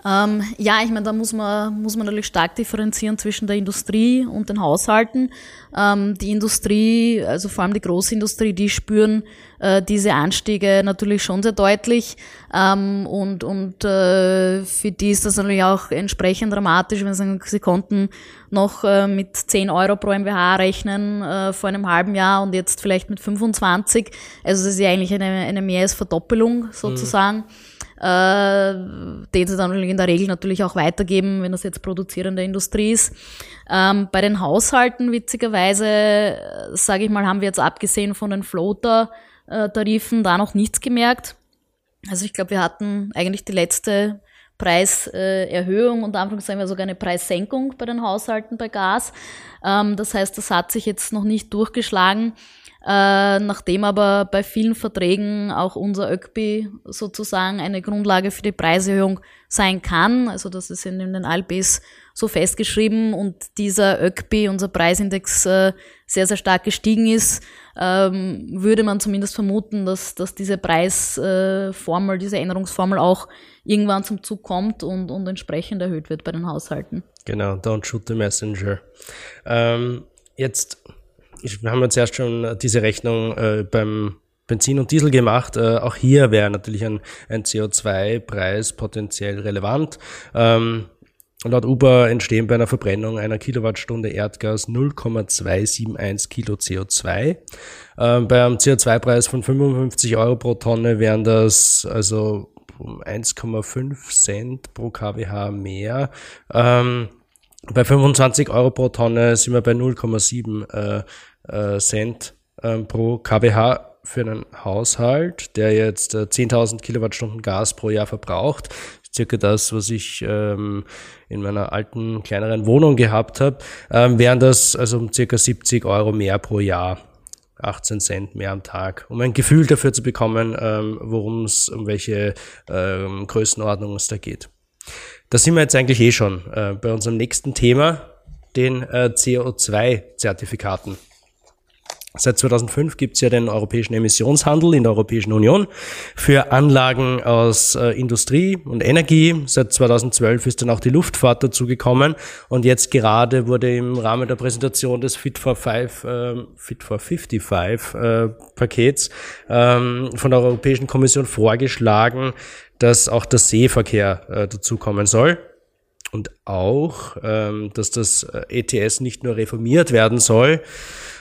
Ähm, ja, ich meine, da muss man, muss man natürlich stark differenzieren zwischen der Industrie und den Haushalten. Ähm, die Industrie, also vor allem die Großindustrie, die spüren äh, diese Anstiege natürlich schon sehr deutlich. Ähm, und und äh, für die ist das natürlich auch entsprechend dramatisch, wenn sie sagen, sie konnten noch äh, mit 10 Euro pro MWH rechnen äh, vor einem halben Jahr und jetzt vielleicht mit 25. Also das ist ja eigentlich eine, eine mehr als Verdoppelung sozusagen. Mhm äh, den sie dann in der Regel natürlich auch weitergeben, wenn das jetzt produzierende Industrie ist. Ähm, bei den Haushalten, witzigerweise, äh, sage ich mal, haben wir jetzt abgesehen von den Floater-Tarifen da noch nichts gemerkt. Also ich glaube, wir hatten eigentlich die letzte Preiserhöhung und Anführungszeichen sogar eine Preissenkung bei den Haushalten bei Gas. Ähm, das heißt, das hat sich jetzt noch nicht durchgeschlagen. Äh, nachdem aber bei vielen Verträgen auch unser ÖCBI sozusagen eine Grundlage für die Preiserhöhung sein kann. Also das ist in den ALBs so festgeschrieben und dieser ÖCBI, unser Preisindex, äh, sehr, sehr stark gestiegen ist, ähm, würde man zumindest vermuten, dass, dass diese Preisformel, äh, diese Änderungsformel auch irgendwann zum Zug kommt und, und entsprechend erhöht wird bei den Haushalten. Genau, don't shoot the messenger. Ähm, jetzt wir haben jetzt erst schon diese Rechnung äh, beim Benzin und Diesel gemacht. Äh, auch hier wäre natürlich ein, ein CO2-Preis potenziell relevant. Ähm, laut Uber entstehen bei einer Verbrennung einer Kilowattstunde Erdgas 0,271 Kilo CO2. Ähm, bei einem CO2-Preis von 55 Euro pro Tonne wären das also 1,5 Cent pro kWh mehr. Ähm, bei 25 Euro pro Tonne sind wir bei 0,7 äh, äh, Cent äh, pro kWh für einen Haushalt, der jetzt äh, 10.000 Kilowattstunden Gas pro Jahr verbraucht. Circa das, was ich ähm, in meiner alten, kleineren Wohnung gehabt habe, ähm, wären das also um circa 70 Euro mehr pro Jahr. 18 Cent mehr am Tag, um ein Gefühl dafür zu bekommen, ähm, worum es, um welche ähm, Größenordnung es da geht. Da sind wir jetzt eigentlich eh schon äh, bei unserem nächsten Thema, den äh, CO2-Zertifikaten. Seit 2005 gibt es ja den europäischen Emissionshandel in der Europäischen Union für Anlagen aus äh, Industrie und Energie. Seit 2012 ist dann auch die Luftfahrt dazugekommen und jetzt gerade wurde im Rahmen der Präsentation des Fit for, Five, äh, Fit for 55 äh, Pakets ähm, von der Europäischen Kommission vorgeschlagen, dass auch der Seeverkehr äh, dazukommen soll und auch, ähm, dass das äh, ETS nicht nur reformiert werden soll,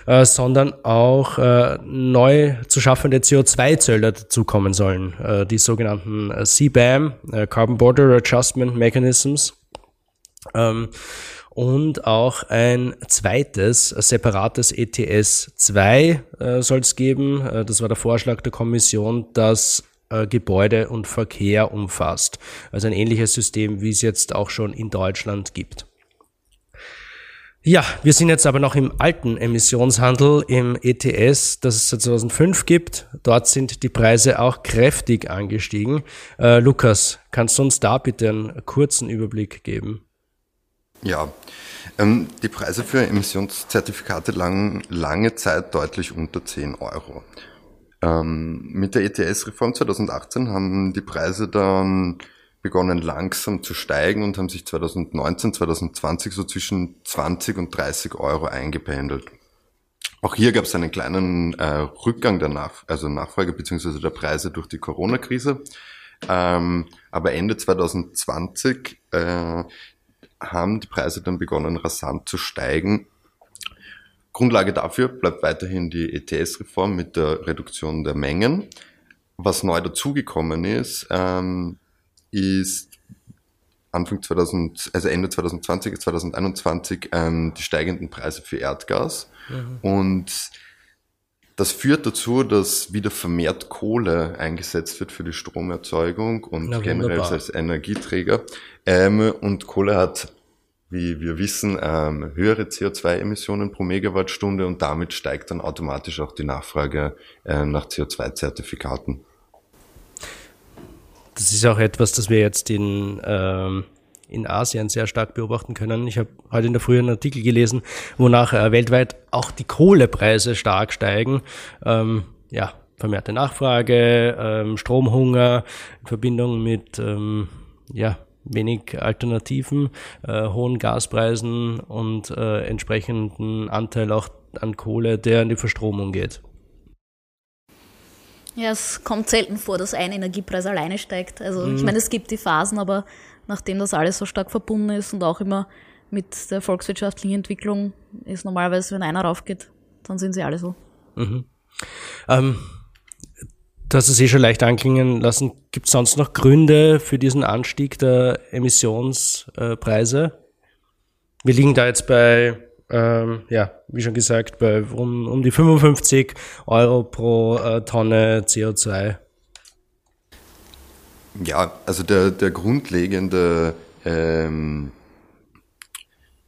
äh, sondern auch äh, neu zu schaffende CO2-Zöller dazukommen sollen, äh, die sogenannten äh, CBAM, äh, Carbon Border Adjustment Mechanisms. Ähm, und auch ein zweites, separates ETS 2 äh, soll es geben. Das war der Vorschlag der Kommission, das äh, Gebäude und Verkehr umfasst. Also ein ähnliches System, wie es jetzt auch schon in Deutschland gibt. Ja, wir sind jetzt aber noch im alten Emissionshandel, im ETS, das es seit 2005 gibt. Dort sind die Preise auch kräftig angestiegen. Äh, Lukas, kannst du uns da bitte einen kurzen Überblick geben? Ja, ähm, die Preise für Emissionszertifikate lagen lange Zeit deutlich unter 10 Euro. Ähm, mit der ETS-Reform 2018 haben die Preise dann begonnen langsam zu steigen und haben sich 2019, 2020 so zwischen 20 und 30 Euro eingependelt. Auch hier gab es einen kleinen äh, Rückgang der Nach also Nachfrage bzw. der Preise durch die Corona-Krise. Ähm, aber Ende 2020 äh, haben die Preise dann begonnen rasant zu steigen. Grundlage dafür bleibt weiterhin die ETS-Reform mit der Reduktion der Mengen. Was neu dazugekommen ist, ähm, ist Anfang 2000, also Ende 2020, 2021 ähm, die steigenden Preise für Erdgas. Mhm. Und das führt dazu, dass wieder vermehrt Kohle eingesetzt wird für die Stromerzeugung und Na, generell als Energieträger. Ähm, und Kohle hat, wie wir wissen, ähm, höhere CO2-Emissionen pro Megawattstunde und damit steigt dann automatisch auch die Nachfrage äh, nach CO2-Zertifikaten. Das ist auch etwas, das wir jetzt in ähm, in Asien sehr stark beobachten können. Ich habe heute in der Früh einen Artikel gelesen, wonach äh, weltweit auch die Kohlepreise stark steigen. Ähm, ja, vermehrte Nachfrage, ähm, Stromhunger in Verbindung mit ähm, ja, wenig Alternativen, äh, hohen Gaspreisen und äh, entsprechenden Anteil auch an Kohle, der in die Verstromung geht. Ja, es kommt selten vor, dass ein Energiepreis alleine steigt. Also mhm. ich meine, es gibt die Phasen, aber nachdem das alles so stark verbunden ist und auch immer mit der volkswirtschaftlichen Entwicklung ist normalerweise, wenn einer raufgeht, dann sind sie alle so. Mhm. Ähm, hast es eh schon leicht anklingen lassen. Gibt es sonst noch Gründe für diesen Anstieg der Emissionspreise? Wir liegen da jetzt bei, ähm, ja, wie schon gesagt, bei um, um die 55 Euro pro äh, Tonne CO2 ja, also der, der grundlegende ähm,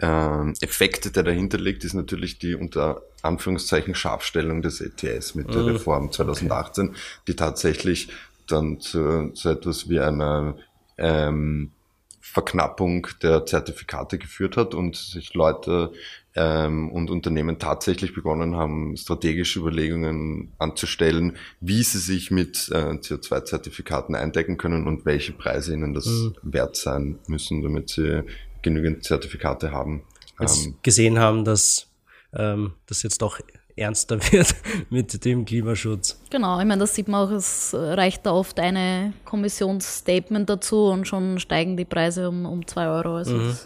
ähm, Effekt, der dahinter liegt, ist natürlich die unter Anführungszeichen Scharfstellung des ETS mit der mhm. Reform 2018, okay. die tatsächlich dann zu, zu etwas wie einer ähm, Verknappung der Zertifikate geführt hat und sich Leute ähm, und Unternehmen tatsächlich begonnen haben, strategische Überlegungen anzustellen, wie sie sich mit äh, CO2-Zertifikaten eindecken können und welche Preise ihnen das mhm. wert sein müssen, damit sie genügend Zertifikate haben. Ähm, gesehen haben, dass ähm, das jetzt doch ernster wird mit dem Klimaschutz. Genau, ich meine, das sieht man auch, es reicht da oft eine Kommissionsstatement dazu und schon steigen die Preise um, um zwei Euro. Also mhm.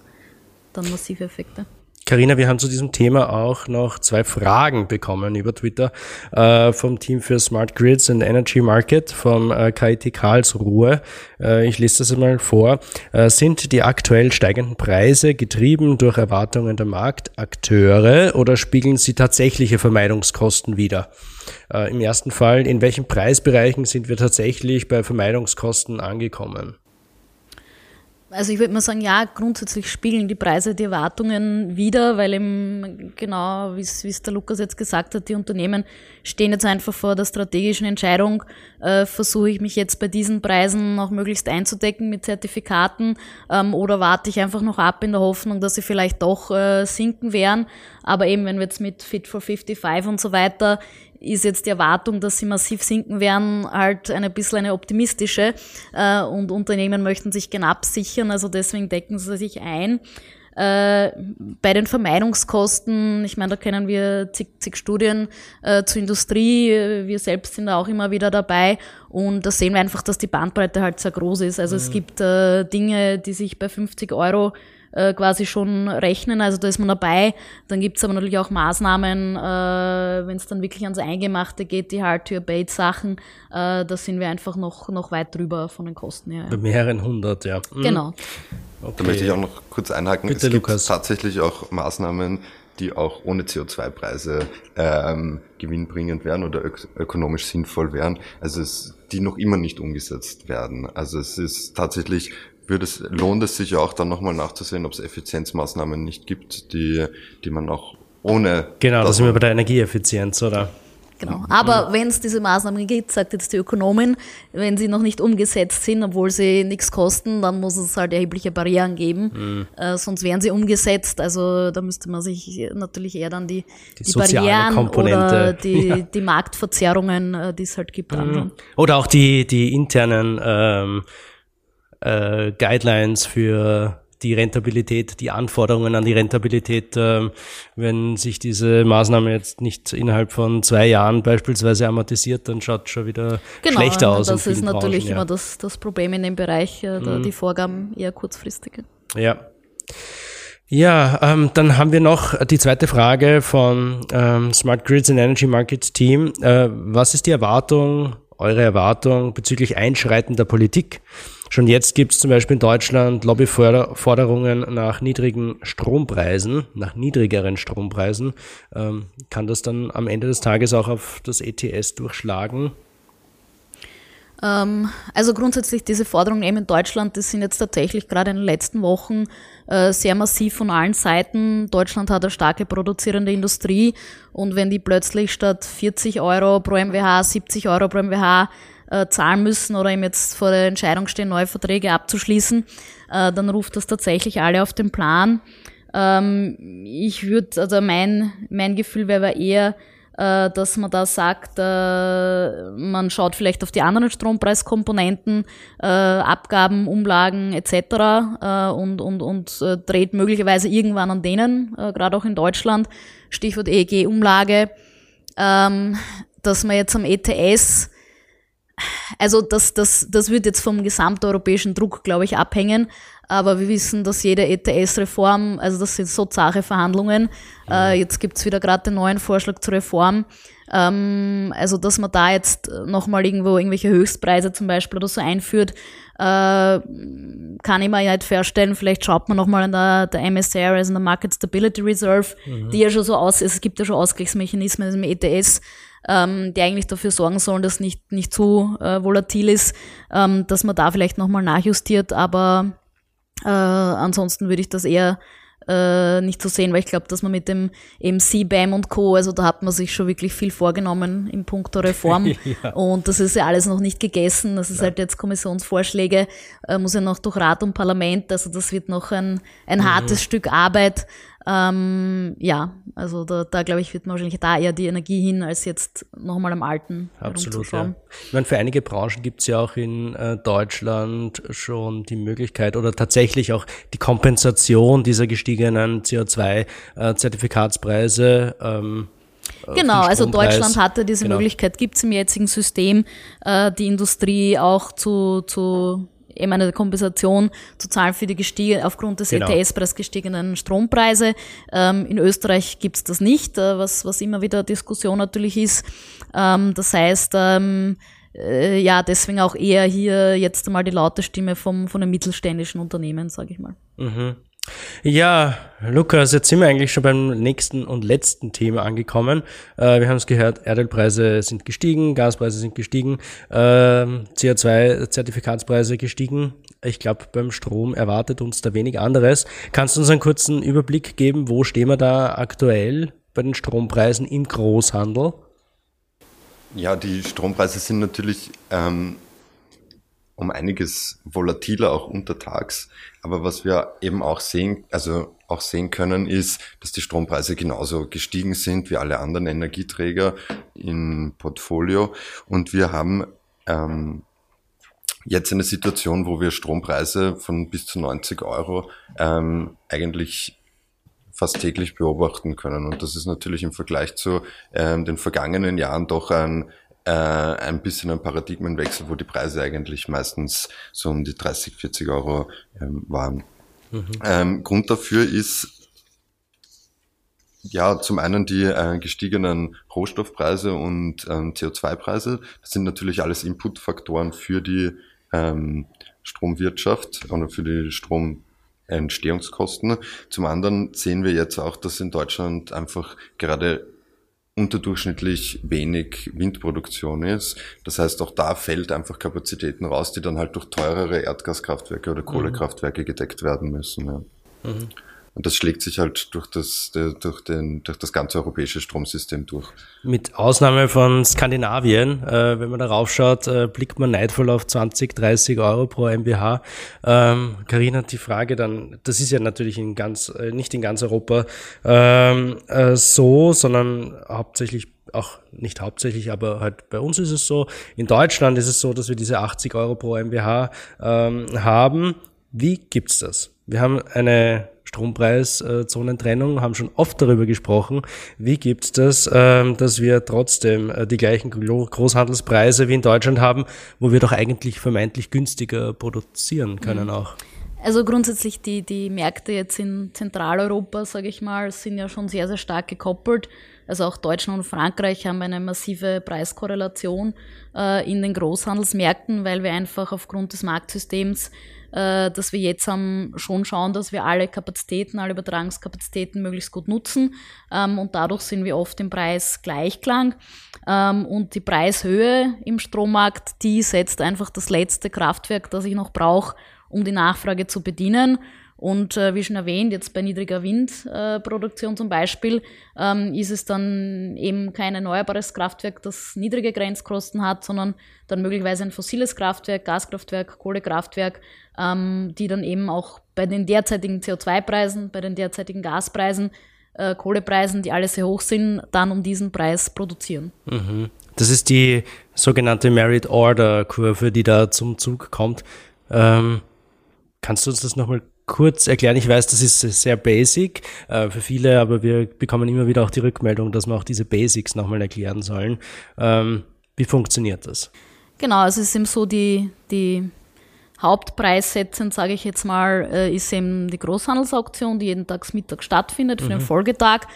dann massive Effekte. Carina, wir haben zu diesem Thema auch noch zwei Fragen bekommen über Twitter äh, vom Team für Smart Grids and Energy Market vom äh, KIT Karlsruhe. Äh, ich lese das einmal vor. Äh, sind die aktuell steigenden Preise getrieben durch Erwartungen der Marktakteure oder spiegeln sie tatsächliche Vermeidungskosten wider? Äh, Im ersten Fall, in welchen Preisbereichen sind wir tatsächlich bei Vermeidungskosten angekommen? Also ich würde mal sagen, ja, grundsätzlich spiegeln die Preise die Erwartungen wieder, weil eben genau, wie es der Lukas jetzt gesagt hat, die Unternehmen stehen jetzt einfach vor der strategischen Entscheidung, äh, versuche ich mich jetzt bei diesen Preisen noch möglichst einzudecken mit Zertifikaten ähm, oder warte ich einfach noch ab in der Hoffnung, dass sie vielleicht doch äh, sinken werden. Aber eben, wenn wir jetzt mit Fit for 55 und so weiter ist jetzt die Erwartung, dass sie massiv sinken werden, halt eine bisschen eine optimistische. Äh, und Unternehmen möchten sich genau absichern, also deswegen decken sie sich ein. Äh, bei den Vermeidungskosten, ich meine, da kennen wir zig, zig Studien äh, zur Industrie, wir selbst sind da auch immer wieder dabei und da sehen wir einfach, dass die Bandbreite halt sehr groß ist. Also mhm. es gibt äh, Dinge, die sich bei 50 Euro äh, quasi schon rechnen. Also da ist man dabei. Dann gibt es aber natürlich auch Maßnahmen, äh, wenn es dann wirklich ans Eingemachte geht, die Hard-to-Abate-Sachen, äh, da sind wir einfach noch, noch weit drüber von den Kosten her. Bei mehreren hundert, ja. Mhm. Genau. Okay. Da möchte ich auch noch kurz einhaken. Bitte, es gibt Lukas. tatsächlich auch Maßnahmen, die auch ohne CO2-Preise ähm, gewinnbringend wären oder ök ökonomisch sinnvoll wären, also es, die noch immer nicht umgesetzt werden. Also es ist tatsächlich würde es, lohnt es sich auch dann nochmal nachzusehen, ob es Effizienzmaßnahmen nicht gibt, die, die man auch ohne. Genau, da sind wir bei der Energieeffizienz, oder? Genau. Aber wenn es diese Maßnahmen gibt, sagt jetzt die Ökonomin, wenn sie noch nicht umgesetzt sind, obwohl sie nichts kosten, dann muss es halt erhebliche Barrieren geben. Mhm. Äh, sonst wären sie umgesetzt. Also da müsste man sich natürlich eher dann die, die, die Barrieren Komponente. oder die, ja. die Marktverzerrungen, äh, die es halt gibt, mhm. Oder auch die, die internen ähm, äh, Guidelines für die Rentabilität, die Anforderungen an die Rentabilität, äh, wenn sich diese Maßnahme jetzt nicht innerhalb von zwei Jahren beispielsweise amortisiert, dann schaut schon wieder genau, schlechter aus. Das ist natürlich Branchen, ja. immer das, das Problem in dem Bereich, äh, mhm. die Vorgaben eher kurzfristige. Ja. Ja, ähm, dann haben wir noch die zweite Frage von ähm, Smart Grids and Energy Market Team. Äh, was ist die Erwartung, eure Erwartung bezüglich einschreitender Politik? Schon jetzt gibt es zum Beispiel in Deutschland Lobbyforderungen nach niedrigen Strompreisen, nach niedrigeren Strompreisen. Ähm, kann das dann am Ende des Tages auch auf das ETS durchschlagen? Ähm, also grundsätzlich diese Forderungen eben in Deutschland, das sind jetzt tatsächlich gerade in den letzten Wochen äh, sehr massiv von allen Seiten. Deutschland hat eine starke produzierende Industrie und wenn die plötzlich statt 40 Euro pro MWH 70 Euro pro MWH äh, zahlen müssen oder eben jetzt vor der Entscheidung stehen, neue Verträge abzuschließen, äh, dann ruft das tatsächlich alle auf den Plan. Ähm, ich würde, also mein, mein Gefühl wäre eher, äh, dass man da sagt, äh, man schaut vielleicht auf die anderen Strompreiskomponenten, äh, Abgaben, Umlagen etc. Und, und, und dreht möglicherweise irgendwann an denen, gerade auch in Deutschland, Stichwort EEG-Umlage, ähm, dass man jetzt am ETS also das, das, das wird jetzt vom gesamteuropäischen Druck, glaube ich, abhängen. Aber wir wissen, dass jede ETS-Reform, also das sind so zahre Verhandlungen. Äh, jetzt gibt's wieder gerade den neuen Vorschlag zur Reform. Ähm, also dass man da jetzt nochmal irgendwo irgendwelche Höchstpreise zum Beispiel oder so einführt, äh, kann ich mir ja nicht vorstellen. Vielleicht schaut man nochmal an der, der MSR, also der Market Stability Reserve, mhm. die ja schon so aus, es gibt ja schon Ausgleichsmechanismen im ETS ähm, die eigentlich dafür sorgen sollen, dass nicht, nicht zu äh, volatil ist, ähm, dass man da vielleicht nochmal nachjustiert, aber äh, ansonsten würde ich das eher äh, nicht so sehen, weil ich glaube, dass man mit dem MC BAM und Co., also da hat man sich schon wirklich viel vorgenommen im Punkt der Reform ja. und das ist ja alles noch nicht gegessen, das ist ja. halt jetzt Kommissionsvorschläge, äh, muss ja noch durch Rat und Parlament, also das wird noch ein, ein mhm. hartes Stück Arbeit, ähm, ja, also da, da glaube ich, wird man wahrscheinlich da eher die Energie hin, als jetzt nochmal am Alten Absolut, ja. Ich meine, für einige Branchen gibt es ja auch in äh, Deutschland schon die Möglichkeit oder tatsächlich auch die Kompensation dieser gestiegenen CO2-Zertifikatspreise. Äh, ähm, äh, Genau, also Deutschland hatte diese genau. Möglichkeit, gibt es im jetzigen System, äh, die Industrie auch zu, zu eben eine Kompensation zu zahlen für die gestiegen, aufgrund des genau. ETS-Preis gestiegenen Strompreise. Ähm, in Österreich gibt's das nicht, äh, was, was immer wieder Diskussion natürlich ist. Ähm, das heißt, ähm, äh, ja, deswegen auch eher hier jetzt einmal die laute Stimme vom, von den mittelständischen Unternehmen, sage ich mal. Mhm. Ja, Lukas, jetzt sind wir eigentlich schon beim nächsten und letzten Thema angekommen. Äh, wir haben es gehört, Erdölpreise sind gestiegen, Gaspreise sind gestiegen, äh, CO2-Zertifikatspreise gestiegen. Ich glaube, beim Strom erwartet uns da wenig anderes. Kannst du uns einen kurzen Überblick geben, wo stehen wir da aktuell bei den Strompreisen im Großhandel? Ja, die Strompreise sind natürlich ähm, um einiges volatiler auch untertags. Aber was wir eben auch sehen, also auch sehen können, ist, dass die Strompreise genauso gestiegen sind wie alle anderen Energieträger im Portfolio. Und wir haben ähm, jetzt eine Situation, wo wir Strompreise von bis zu 90 Euro ähm, eigentlich fast täglich beobachten können. Und das ist natürlich im Vergleich zu ähm, den vergangenen Jahren doch ein äh, ein bisschen ein Paradigmenwechsel, wo die Preise eigentlich meistens so um die 30, 40 Euro ähm, waren. Mhm. Ähm, Grund dafür ist ja, zum einen die äh, gestiegenen Rohstoffpreise und ähm, CO2-Preise. Das sind natürlich alles Inputfaktoren für die ähm, Stromwirtschaft oder für die Stromentstehungskosten. Zum anderen sehen wir jetzt auch, dass in Deutschland einfach gerade unterdurchschnittlich wenig Windproduktion ist. Das heißt, auch da fällt einfach Kapazitäten raus, die dann halt durch teurere Erdgaskraftwerke oder Kohlekraftwerke gedeckt werden müssen. Ja. Mhm. Und das schlägt sich halt durch das, durch, den, durch das ganze europäische Stromsystem durch. Mit Ausnahme von Skandinavien, äh, wenn man darauf schaut, äh, blickt man neidvoll auf 20, 30 Euro pro MBH. Ähm, Carina, die Frage dann, das ist ja natürlich in ganz, äh, nicht in ganz Europa ähm, äh, so, sondern hauptsächlich auch nicht hauptsächlich, aber halt bei uns ist es so. In Deutschland ist es so, dass wir diese 80 Euro pro MBH ähm, haben. Wie gibt's das? Wir haben eine Strompreiszonentrennung, haben schon oft darüber gesprochen. Wie gibt es das, ähm, dass wir trotzdem äh, die gleichen Großhandelspreise wie in Deutschland haben, wo wir doch eigentlich vermeintlich günstiger produzieren können mhm. auch? Also grundsätzlich die, die Märkte jetzt in Zentraleuropa, sage ich mal, sind ja schon sehr, sehr stark gekoppelt. Also auch Deutschland und Frankreich haben eine massive Preiskorrelation äh, in den Großhandelsmärkten, weil wir einfach aufgrund des Marktsystems, äh, das wir jetzt haben, schon schauen, dass wir alle Kapazitäten, alle Übertragungskapazitäten möglichst gut nutzen. Ähm, und dadurch sind wir oft im Preis Gleichklang. Ähm, und die Preishöhe im Strommarkt, die setzt einfach das letzte Kraftwerk, das ich noch brauche, um die Nachfrage zu bedienen. Und äh, wie schon erwähnt, jetzt bei niedriger Windproduktion äh, zum Beispiel, ähm, ist es dann eben kein erneuerbares Kraftwerk, das niedrige Grenzkosten hat, sondern dann möglicherweise ein fossiles Kraftwerk, Gaskraftwerk, Kohlekraftwerk, ähm, die dann eben auch bei den derzeitigen CO2-Preisen, bei den derzeitigen Gaspreisen, äh, Kohlepreisen, die alle sehr hoch sind, dann um diesen Preis produzieren. Mhm. Das ist die sogenannte Merit Order Kurve, die da zum Zug kommt. Ähm Kannst du uns das nochmal kurz erklären? Ich weiß, das ist sehr basic äh, für viele, aber wir bekommen immer wieder auch die Rückmeldung, dass wir auch diese Basics nochmal erklären sollen. Ähm, wie funktioniert das? Genau, also es ist eben so, die, die Hauptpreissetzend, sage ich jetzt mal, äh, ist eben die Großhandelsauktion, die jeden Tagsmittag stattfindet für mhm. den Folgetag.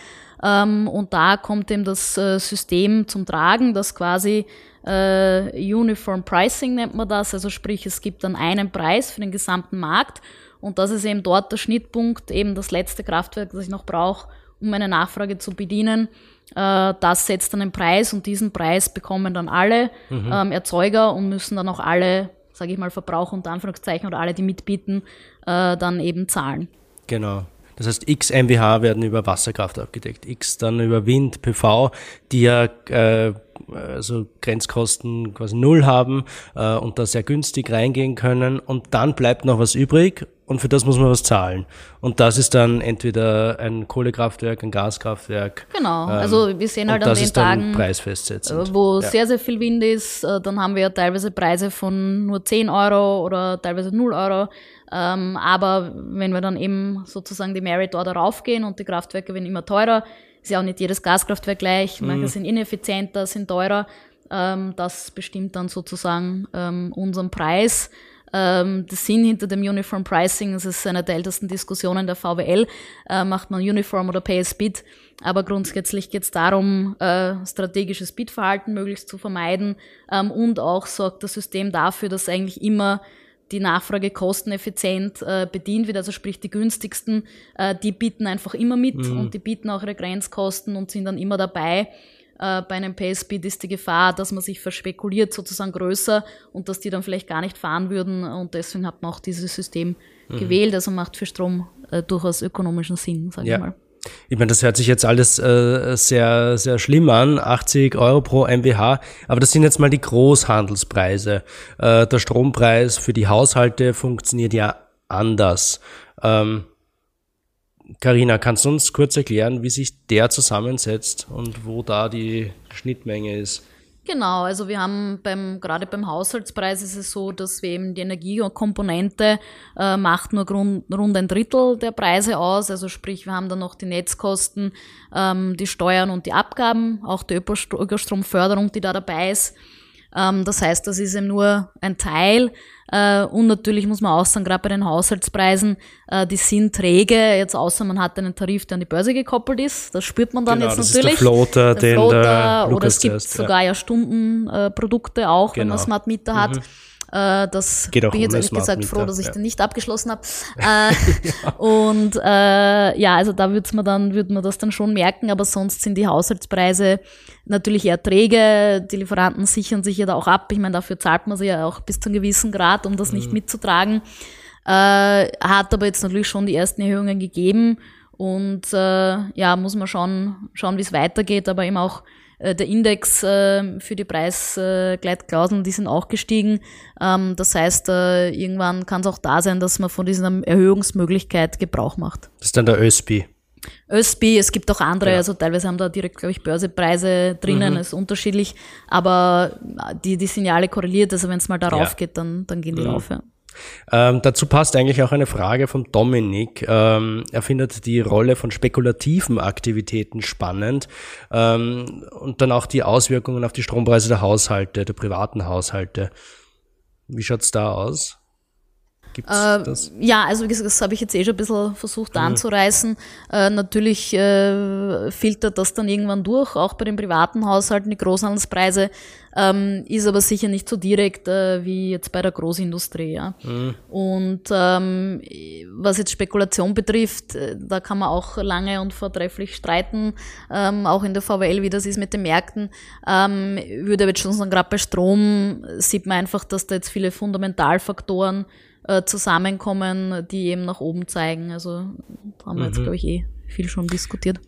Ähm, und da kommt eben das äh, System zum Tragen, das quasi äh, Uniform Pricing nennt man das, also sprich, es gibt dann einen Preis für den gesamten Markt und das ist eben dort der Schnittpunkt, eben das letzte Kraftwerk, das ich noch brauche, um meine Nachfrage zu bedienen. Äh, das setzt dann den Preis und diesen Preis bekommen dann alle mhm. ähm, Erzeuger und müssen dann auch alle, sage ich mal, Verbraucher unter Anführungszeichen oder alle, die mitbieten, äh, dann eben zahlen. Genau. Das heißt, X MWH werden über Wasserkraft abgedeckt, X dann über Wind, PV, die ja äh, also Grenzkosten quasi null haben äh, und da sehr günstig reingehen können und dann bleibt noch was übrig und für das muss man was zahlen. Und das ist dann entweder ein Kohlekraftwerk, ein Gaskraftwerk. Genau, ähm, also wir sehen halt an den Tagen. Äh, wo ja. sehr, sehr viel Wind ist, äh, dann haben wir ja teilweise Preise von nur 10 Euro oder teilweise 0 Euro. Ähm, aber wenn wir dann eben sozusagen die Merit Order raufgehen und die Kraftwerke werden immer teurer, ist ja auch nicht jedes Gaskraftwerk gleich, manche mhm. sind ineffizienter, sind teurer. Ähm, das bestimmt dann sozusagen unseren Preis. Ähm, der Sinn hinter dem Uniform Pricing, das ist eine der ältesten Diskussionen der VWL, äh, macht man Uniform oder Pay as Bid, aber grundsätzlich geht es darum, äh, strategisches Bidverhalten möglichst zu vermeiden ähm, und auch sorgt das System dafür, dass eigentlich immer die Nachfrage kosteneffizient äh, bedient wird, also sprich die günstigsten, äh, die bieten einfach immer mit mhm. und die bieten auch ihre Grenzkosten und sind dann immer dabei. Äh, bei einem PSP ist die Gefahr, dass man sich verspekuliert, sozusagen größer und dass die dann vielleicht gar nicht fahren würden und deswegen hat man auch dieses System mhm. gewählt, also macht für Strom äh, durchaus ökonomischen Sinn, sage ja. ich mal. Ich meine, das hört sich jetzt alles äh, sehr, sehr schlimm an, 80 Euro pro MWH, aber das sind jetzt mal die Großhandelspreise. Äh, der Strompreis für die Haushalte funktioniert ja anders. Ähm, Carina, kannst du uns kurz erklären, wie sich der zusammensetzt und wo da die Schnittmenge ist? Genau, also wir haben beim, gerade beim Haushaltspreis ist es so, dass wir eben die Energiekomponente äh, macht nur rund, rund ein Drittel der Preise aus. Also sprich, wir haben dann noch die Netzkosten, ähm, die Steuern und die Abgaben, auch die Ökostromförderung, die da dabei ist. Ähm, das heißt, das ist eben nur ein Teil. Äh, und natürlich muss man auch sagen, gerade bei den Haushaltspreisen, äh, die sind träge, jetzt außer man hat einen Tarif, der an die Börse gekoppelt ist. Das spürt man dann genau, jetzt das natürlich. Ist der Floater, der den Floater, der oder es gibt heißt, sogar ja Stundenprodukte auch, genau. wenn man genau. Smart Meter mhm. Äh, das Geht auch bin jetzt ehrlich gesagt froh, dass ich ja. den nicht abgeschlossen habe. Äh, und äh, ja, also da würde man dann, würde man das dann schon merken, aber sonst sind die Haushaltspreise natürlich eher träge. Die Lieferanten sichern sich ja da auch ab. Ich meine, dafür zahlt man sie ja auch bis zu einem gewissen Grad, um das mhm. nicht mitzutragen. Äh, hat aber jetzt natürlich schon die ersten Erhöhungen gegeben. Und äh, ja, muss man schauen, schauen wie es weitergeht, aber eben auch der Index äh, für die Preisgleitklauseln, die sind auch gestiegen. Ähm, das heißt, äh, irgendwann kann es auch da sein, dass man von dieser Erhöhungsmöglichkeit Gebrauch macht. Das ist dann der ÖSPI. ÖSPI, es gibt auch andere, ja. also teilweise haben da direkt, glaube ich, Börsepreise drinnen, mhm. ist unterschiedlich, aber die, die sind ja alle korreliert, also wenn es mal darauf ja. geht, dann, dann gehen die mhm. rauf. Ja. Ähm, dazu passt eigentlich auch eine Frage von Dominik. Ähm, er findet die Rolle von spekulativen Aktivitäten spannend ähm, und dann auch die Auswirkungen auf die Strompreise der Haushalte, der privaten Haushalte. Wie schaut's da aus? Gibt's äh, das? Ja, also das habe ich jetzt eh schon ein bisschen versucht mhm. anzureißen. Äh, natürlich äh, filtert das dann irgendwann durch, auch bei den privaten Haushalten, die Großhandelspreise, ähm, ist aber sicher nicht so direkt äh, wie jetzt bei der Großindustrie. Ja. Mhm. Und ähm, was jetzt Spekulation betrifft, äh, da kann man auch lange und vortrefflich streiten, ähm, auch in der VWL, wie das ist mit den Märkten. Ähm, würde aber jetzt schon sagen, gerade bei Strom sieht man einfach, dass da jetzt viele Fundamentalfaktoren äh, zusammenkommen, die eben nach oben zeigen. Also da haben wir mhm. jetzt, glaube ich, eh viel schon diskutiert.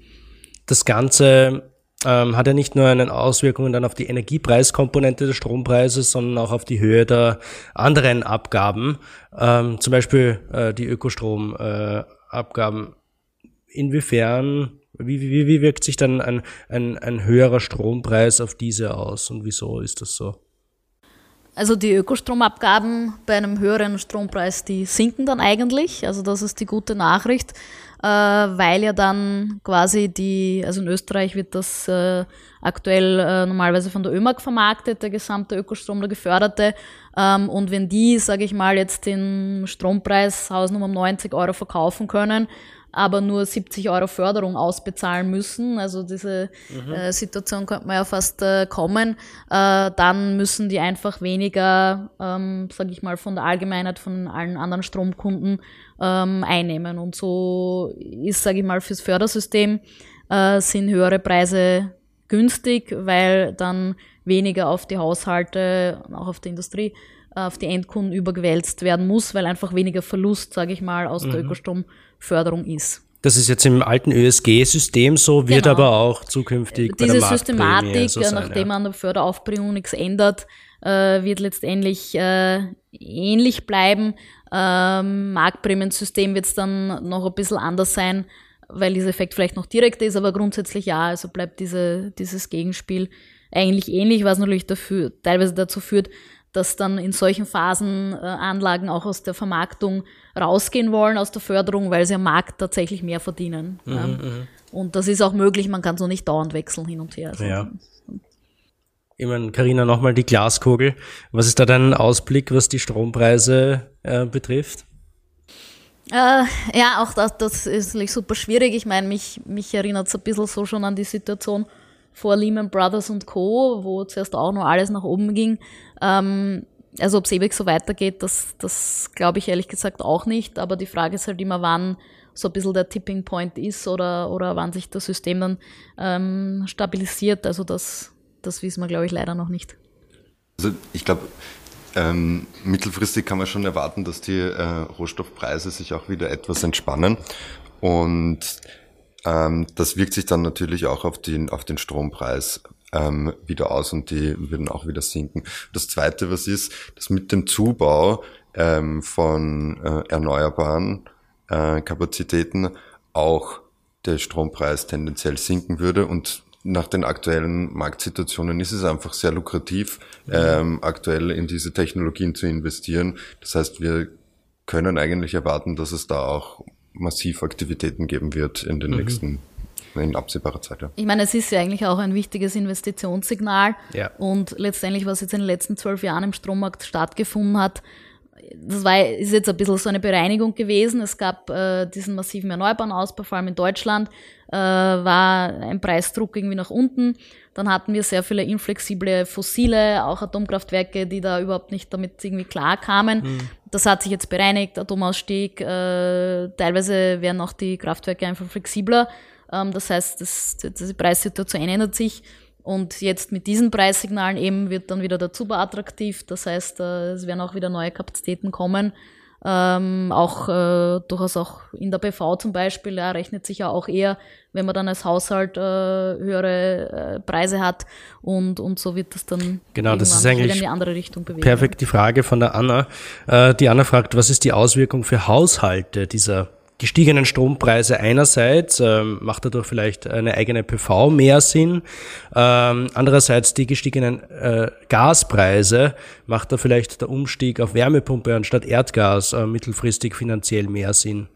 Das Ganze ähm, hat ja nicht nur eine Auswirkungen dann auf die Energiepreiskomponente des Strompreises, sondern auch auf die Höhe der anderen Abgaben, ähm, zum Beispiel äh, die Ökostromabgaben. Äh, Inwiefern, wie, wie, wie wirkt sich dann ein, ein, ein höherer Strompreis auf diese aus und wieso ist das so? Also die Ökostromabgaben bei einem höheren Strompreis, die sinken dann eigentlich. Also das ist die gute Nachricht, äh, weil ja dann quasi die, also in Österreich wird das äh, aktuell äh, normalerweise von der ÖMAG vermarktet, der gesamte Ökostrom, der geförderte. Ähm, und wenn die, sage ich mal, jetzt den Strompreis Hausnummer um 90 Euro verkaufen können, aber nur 70 Euro Förderung ausbezahlen müssen. Also diese mhm. äh, Situation könnte man ja fast äh, kommen. Äh, dann müssen die einfach weniger, ähm, sage ich mal, von der Allgemeinheit, von allen anderen Stromkunden ähm, einnehmen. Und so ist, sage ich mal, fürs Fördersystem äh, sind höhere Preise günstig, weil dann weniger auf die Haushalte, auch auf die Industrie, auf die Endkunden übergewälzt werden muss, weil einfach weniger Verlust, sage ich mal, aus mhm. der Ökostromförderung ist. Das ist jetzt im alten ÖSG-System so, wird genau. aber auch zukünftig Diese bei der Systematik, so sein, nachdem ja. an der Förderaufbringung nichts ändert, äh, wird letztendlich äh, ähnlich bleiben. Ähm, Marktprämiensystem wird es dann noch ein bisschen anders sein, weil dieser Effekt vielleicht noch direkt ist, aber grundsätzlich ja, also bleibt diese, dieses Gegenspiel eigentlich ähnlich, was natürlich dafür, teilweise dazu führt, dass dann in solchen Phasen äh, Anlagen auch aus der Vermarktung rausgehen wollen, aus der Förderung, weil sie am Markt tatsächlich mehr verdienen. Mhm, ähm, und das ist auch möglich, man kann so nicht dauernd wechseln hin und her. Also ja. Ich meine, Carina, nochmal die Glaskugel. Was ist da dein Ausblick, was die Strompreise äh, betrifft? Äh, ja, auch das, das ist super schwierig. Ich meine, mich, mich erinnert es ein bisschen so schon an die Situation vor Lehman Brothers und Co., wo zuerst auch noch alles nach oben ging. Ähm, also ob es ewig so weitergeht, das, das glaube ich ehrlich gesagt auch nicht. Aber die Frage ist halt immer, wann so ein bisschen der Tipping Point ist oder, oder wann sich das System dann ähm, stabilisiert. Also das, das wissen wir, glaube ich, leider noch nicht. Also ich glaube, ähm, mittelfristig kann man schon erwarten, dass die äh, Rohstoffpreise sich auch wieder etwas entspannen. Und ähm, das wirkt sich dann natürlich auch auf den, auf den Strompreis ähm, wieder aus und die würden auch wieder sinken. Das Zweite, was ist, dass mit dem Zubau ähm, von äh, erneuerbaren äh, Kapazitäten auch der Strompreis tendenziell sinken würde und nach den aktuellen Marktsituationen ist es einfach sehr lukrativ, ähm, aktuell in diese Technologien zu investieren. Das heißt, wir können eigentlich erwarten, dass es da auch massiv Aktivitäten geben wird in den mhm. nächsten in absehbarer Zeit. Ja. Ich meine, es ist ja eigentlich auch ein wichtiges Investitionssignal. Ja. Und letztendlich, was jetzt in den letzten zwölf Jahren im Strommarkt stattgefunden hat, das war, ist jetzt ein bisschen so eine Bereinigung gewesen. Es gab äh, diesen massiven erneuerbaren Ausbau, vor allem in Deutschland, äh, war ein Preisdruck irgendwie nach unten. Dann hatten wir sehr viele inflexible Fossile, auch Atomkraftwerke, die da überhaupt nicht damit irgendwie klar kamen. Mhm. Das hat sich jetzt bereinigt, Atomausstieg. Äh, teilweise werden auch die Kraftwerke einfach flexibler. Ähm, das heißt, das, die Preissituation ändert sich. Und jetzt mit diesen Preissignalen eben wird dann wieder der Zuba attraktiv. Das heißt, äh, es werden auch wieder neue Kapazitäten kommen. Ähm, auch äh, durchaus auch in der PV zum Beispiel, ja, rechnet sich ja auch eher, wenn man dann als Haushalt äh, höhere äh, Preise hat und, und so wird das dann genau, das ist eigentlich in die andere Richtung bewegen. Perfekt die Frage von der Anna. Äh, die Anna fragt, was ist die Auswirkung für Haushalte dieser gestiegenen Strompreise einerseits ähm, macht dadurch vielleicht eine eigene PV mehr Sinn. Ähm, andererseits die gestiegenen äh, Gaspreise macht da vielleicht der Umstieg auf Wärmepumpe anstatt Erdgas äh, mittelfristig finanziell mehr Sinn.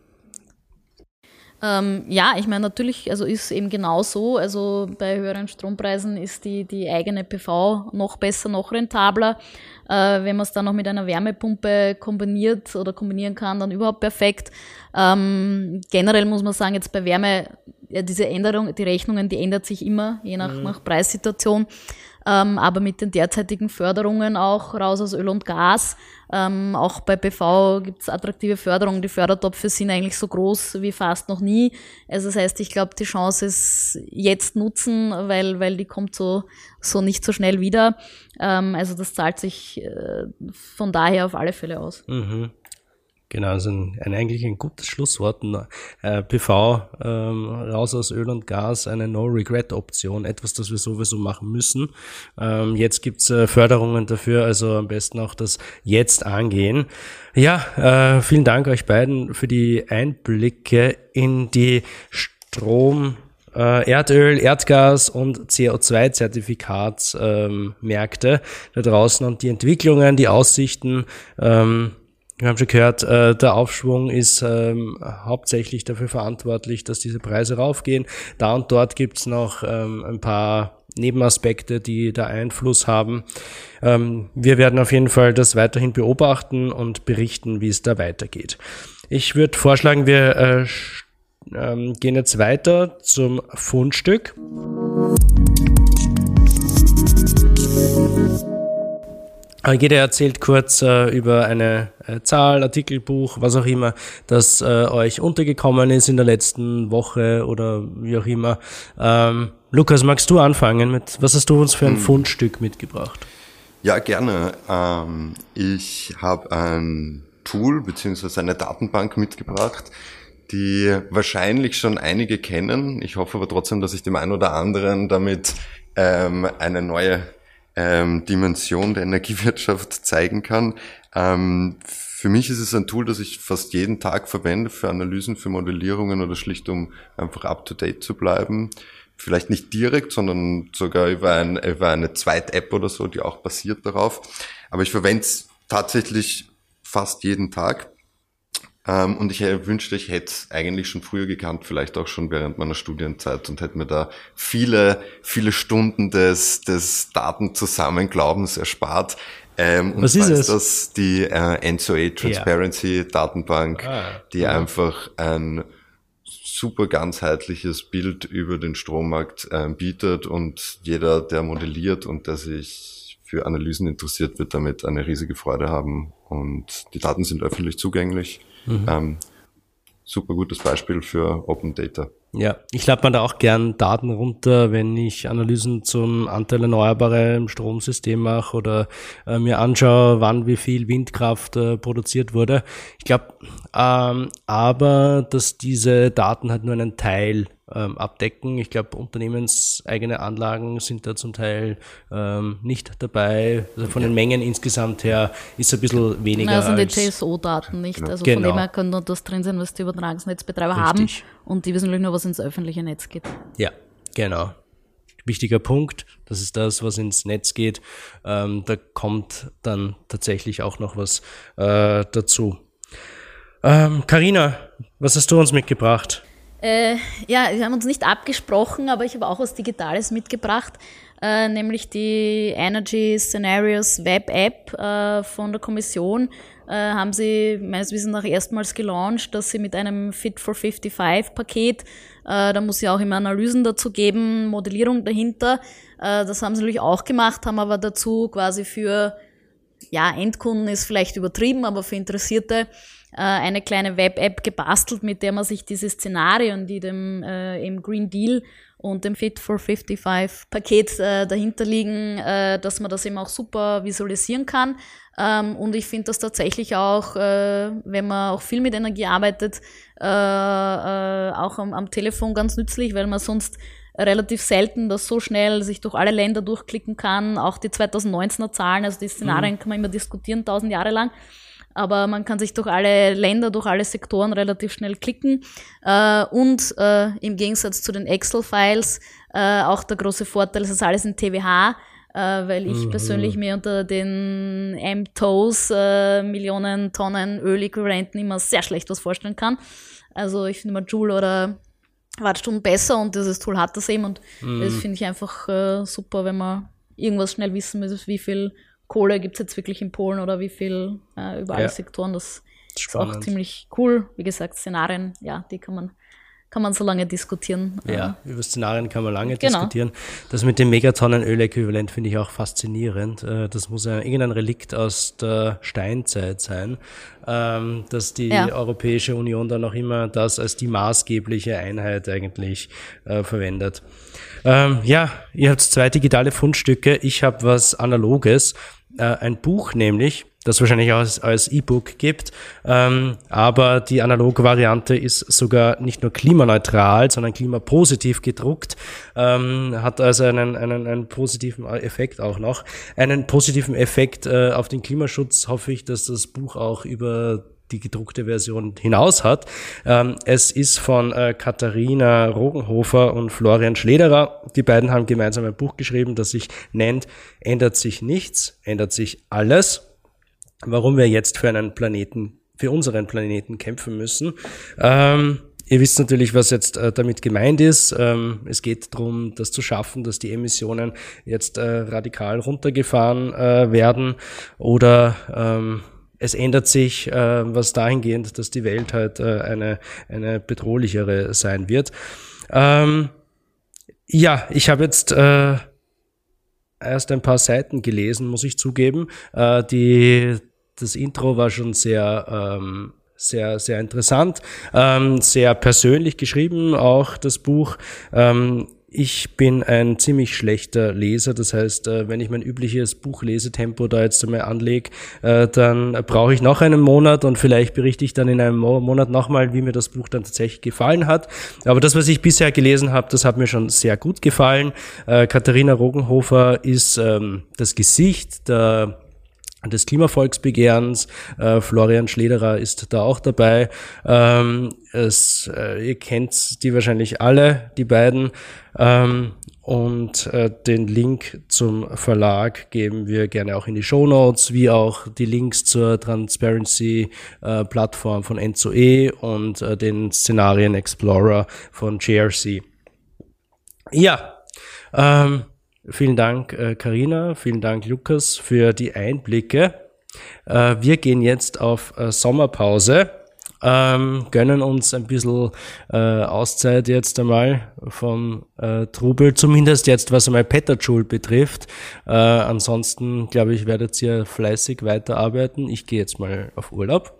Ähm, ja, ich meine natürlich, also ist eben genau so. Also bei höheren Strompreisen ist die, die eigene PV noch besser, noch rentabler. Äh, wenn man es dann noch mit einer Wärmepumpe kombiniert oder kombinieren kann, dann überhaupt perfekt. Ähm, generell muss man sagen, jetzt bei Wärme, ja, diese Änderung, die Rechnungen, die ändert sich immer, je nach, mhm. nach Preissituation. Ähm, aber mit den derzeitigen Förderungen auch raus aus Öl und Gas. Ähm, auch bei PV gibt es attraktive Förderungen. Die Fördertopfe sind eigentlich so groß wie fast noch nie. Also das heißt, ich glaube, die Chance ist jetzt nutzen, weil, weil die kommt so, so nicht so schnell wieder. Ähm, also das zahlt sich äh, von daher auf alle Fälle aus. Mhm. Genau, also ein, ein, eigentlich ein gutes Schlusswort. Äh, PV ähm, raus aus Öl und Gas, eine No-Regret-Option, etwas, das wir sowieso machen müssen. Ähm, jetzt gibt's äh, Förderungen dafür, also am besten auch das jetzt angehen. Ja, äh, vielen Dank euch beiden für die Einblicke in die Strom- äh, Erdöl, Erdgas und CO2-Zertifikatsmärkte ähm, da draußen und die Entwicklungen, die Aussichten. Ähm, wir haben schon gehört, äh, der Aufschwung ist ähm, hauptsächlich dafür verantwortlich, dass diese Preise raufgehen. Da und dort gibt's noch ähm, ein paar Nebenaspekte, die da Einfluss haben. Ähm, wir werden auf jeden Fall das weiterhin beobachten und berichten, wie es da weitergeht. Ich würde vorschlagen, wir äh, ähm, gehen jetzt weiter zum Fundstück. Jeder erzählt kurz äh, über eine äh, Zahl, Artikel, Buch, was auch immer, das äh, euch untergekommen ist in der letzten Woche oder wie auch immer. Ähm, Lukas, magst du anfangen mit, was hast du uns für ein hm. Fundstück mitgebracht? Ja, gerne. Ähm, ich habe ein Tool beziehungsweise eine Datenbank mitgebracht, die wahrscheinlich schon einige kennen. Ich hoffe aber trotzdem, dass ich dem einen oder anderen damit ähm, eine neue ähm, Dimension der Energiewirtschaft zeigen kann. Ähm, für mich ist es ein Tool, das ich fast jeden Tag verwende für Analysen, für Modellierungen oder schlicht um einfach up-to-date zu bleiben. Vielleicht nicht direkt, sondern sogar über, ein, über eine Zweit-App oder so, die auch basiert darauf. Aber ich verwende es tatsächlich fast jeden Tag. Ähm, und ich wünschte, ich hätte es eigentlich schon früher gekannt, vielleicht auch schon während meiner Studienzeit und hätte mir da viele, viele Stunden des, des Datenzusammenglaubens erspart. Ähm, Was ist es? Das die äh, N2A Transparency ja. Datenbank, ah, die ja. einfach ein super ganzheitliches Bild über den Strommarkt äh, bietet und jeder, der modelliert und der sich für Analysen interessiert, wird damit eine riesige Freude haben. Und die Daten sind öffentlich zugänglich. Mhm. Ähm, super gutes Beispiel für Open Data. Ja, ich lade mir da auch gern Daten runter, wenn ich Analysen zum Anteil Erneuerbare im Stromsystem mache oder äh, mir anschaue, wann wie viel Windkraft äh, produziert wurde. Ich glaube, ähm, aber dass diese Daten halt nur einen Teil ähm, abdecken. Ich glaube, unternehmenseigene Anlagen sind da zum Teil ähm, nicht dabei. Also von den Mengen insgesamt her ist es ein bisschen weniger. Na, also die TSO-Daten nicht. Genau. Also genau. von dem her kann nur das drin sein, was die Übertragungsnetzbetreiber Richtig. haben und die wissen natürlich nur, was ins öffentliche Netz geht. Ja, genau. Wichtiger Punkt, das ist das, was ins Netz geht. Ähm, da kommt dann tatsächlich auch noch was äh, dazu. Carina, ähm, was hast du uns mitgebracht? Äh, ja, wir haben uns nicht abgesprochen, aber ich habe auch was Digitales mitgebracht, äh, nämlich die Energy Scenarios Web App äh, von der Kommission. Äh, haben sie meines Wissens nach erstmals gelauncht, dass sie mit einem Fit for 55 Paket, äh, da muss sie auch immer Analysen dazu geben, Modellierung dahinter. Äh, das haben sie natürlich auch gemacht, haben aber dazu quasi für ja, Endkunden ist vielleicht übertrieben, aber für Interessierte eine kleine Web-App gebastelt, mit der man sich diese Szenarien, die dem äh, im Green Deal und dem Fit for 55 Paket äh, dahinter liegen, äh, dass man das eben auch super visualisieren kann. Ähm, und ich finde das tatsächlich auch, äh, wenn man auch viel mit Energie arbeitet, äh, äh, auch am, am Telefon ganz nützlich, weil man sonst relativ selten das so schnell sich durch alle Länder durchklicken kann. Auch die 2019er Zahlen, also die Szenarien mhm. kann man immer diskutieren, tausend Jahre lang aber man kann sich durch alle Länder, durch alle Sektoren relativ schnell klicken. Äh, und äh, im Gegensatz zu den Excel-Files äh, auch der große Vorteil, es ist alles in TWH, äh, weil ich mhm. persönlich mir unter den MTOs äh, Millionen Tonnen Öläquivalenten immer sehr schlecht was vorstellen kann. Also ich finde immer Joule oder Wattstunden besser und dieses Tool hat das eben und Mhm. das finde ich einfach äh, super, wenn man irgendwas schnell wissen muss, wie viel Kohle gibt es jetzt wirklich in Polen oder wie viel äh, über alle Ja. Sektoren. Das ist auch Spannend. ziemlich cool. Wie gesagt, Szenarien, ja, die kann man, kann man so lange diskutieren. Ja, über Szenarien kann man lange Genau. diskutieren. Das mit dem Megatonnen Öläquivalent finde ich auch faszinierend. Äh, Das muss ja irgendein Relikt aus der Steinzeit sein, ähm, dass die Ja. Europäische Union dann noch immer das als die maßgebliche Einheit eigentlich äh, verwendet. Ähm, ja, ihr habt zwei digitale Fundstücke. Ich habe was Analoges. Äh, ein Buch nämlich, das wahrscheinlich auch als, als E-Book gibt. Ähm, aber die analoge Variante ist sogar nicht nur klimaneutral, sondern klimapositiv gedruckt. Ähm, hat also einen, einen, einen positiven Effekt auch noch. Einen positiven Effekt äh, auf den Klimaschutz hoffe ich, dass das Buch auch über die gedruckte Version hinaus hat. Ähm, es ist von äh, Katharina Rogenhofer und Florian Schlederer. Die beiden haben gemeinsam ein Buch geschrieben, das sich nennt Ändert sich nichts, ändert sich alles. Warum wir jetzt für einen Planeten, für unseren Planeten kämpfen müssen. Ähm, Ihr wisst natürlich, was jetzt äh, damit gemeint ist. Ähm, es geht darum, das zu schaffen, dass die Emissionen jetzt äh, radikal runtergefahren äh, werden oder ähm, es ändert sich äh, was dahingehend, dass die Welt halt äh, eine, eine bedrohlichere sein wird. Ähm, ja, ich habe jetzt äh, erst ein paar Seiten gelesen, muss ich zugeben. Äh, die, das Intro war schon sehr, ähm, sehr, sehr interessant, ähm, sehr persönlich geschrieben, auch das Buch. Ähm, ich bin ein ziemlich schlechter Leser, das heißt, äh, wenn ich mein übliches Buchlesetempo da jetzt einmal anlege, äh, dann brauche ich noch einen Monat und vielleicht berichte ich dann in einem Mo- Monat nochmal, wie mir das Buch dann tatsächlich gefallen hat. Aber das, was ich bisher gelesen habe, das hat mir schon sehr gut gefallen. Äh, Katharina Rogenhofer ist ähm, das Gesicht der des Klimavolksbegehrens. Äh, Florian Schlederer ist da auch dabei. Ähm, es, äh, ihr kennt die wahrscheinlich alle, die beiden. Ähm, und äh, den Link zum Verlag geben wir gerne auch in die Show Notes, wie auch die Links zur Transparency-Plattform von Enzo-E und äh, den Szenarien Explorer von JRC. Ja, ähm, vielen Dank, äh, Karina, vielen Dank, Lukas, für die Einblicke. Äh, wir gehen jetzt auf äh, Sommerpause, ähm, gönnen uns ein bisschen äh, Auszeit jetzt einmal vom äh, Trubel, zumindest jetzt, was einmal Petterschul betrifft. Äh, ansonsten, glaube ich, werdet ihr fleißig weiterarbeiten. Ich gehe jetzt mal auf Urlaub.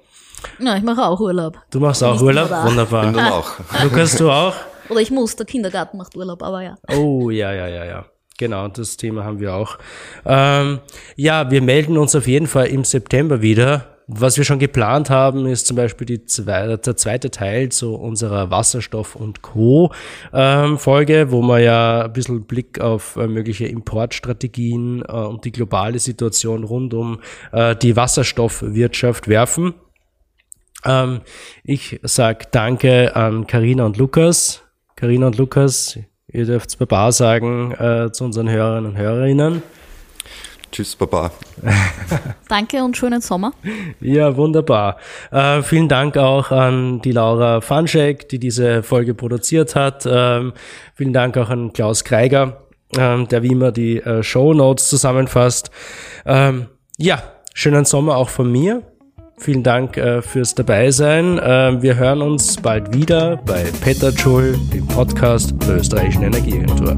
Ja, ich mache auch Urlaub. Du machst auch Nicht Urlaub? immer da. Bin Wunderbar. dann auch. Lukas, du auch? Oder ich muss, der Kindergarten macht Urlaub, aber ja. Oh, ja, ja, ja, ja. Genau, das Thema haben wir auch. Ähm, ja, wir melden uns auf jeden Fall im September wieder. Was wir schon geplant haben, ist zum Beispiel die zwei, der zweite Teil zu unserer Wasserstoff- und Co-Folge, wo wir ja ein bisschen Blick auf äh, mögliche Importstrategien äh, und die globale Situation rund um äh, die Wasserstoffwirtschaft werfen. Ähm, ich sag Danke an Karina und Lukas. Karina und Lukas, ihr dürft Baba sagen äh, zu unseren Hörern und Hörerinnen. Tschüss, Baba. Danke und schönen Sommer. Ja, wunderbar. Äh, vielen Dank auch an die Laura Fanschek, die diese Folge produziert hat. Ähm, vielen Dank auch an Klaus Kreiger, ähm, der wie immer die äh, Show Notes zusammenfasst. Ähm, ja, schönen Sommer auch von mir. Vielen Dank äh, fürs Dabeisein. Ähm, wir hören uns bald wieder bei Peter Schul, dem Podcast der österreichischen Energieagentur.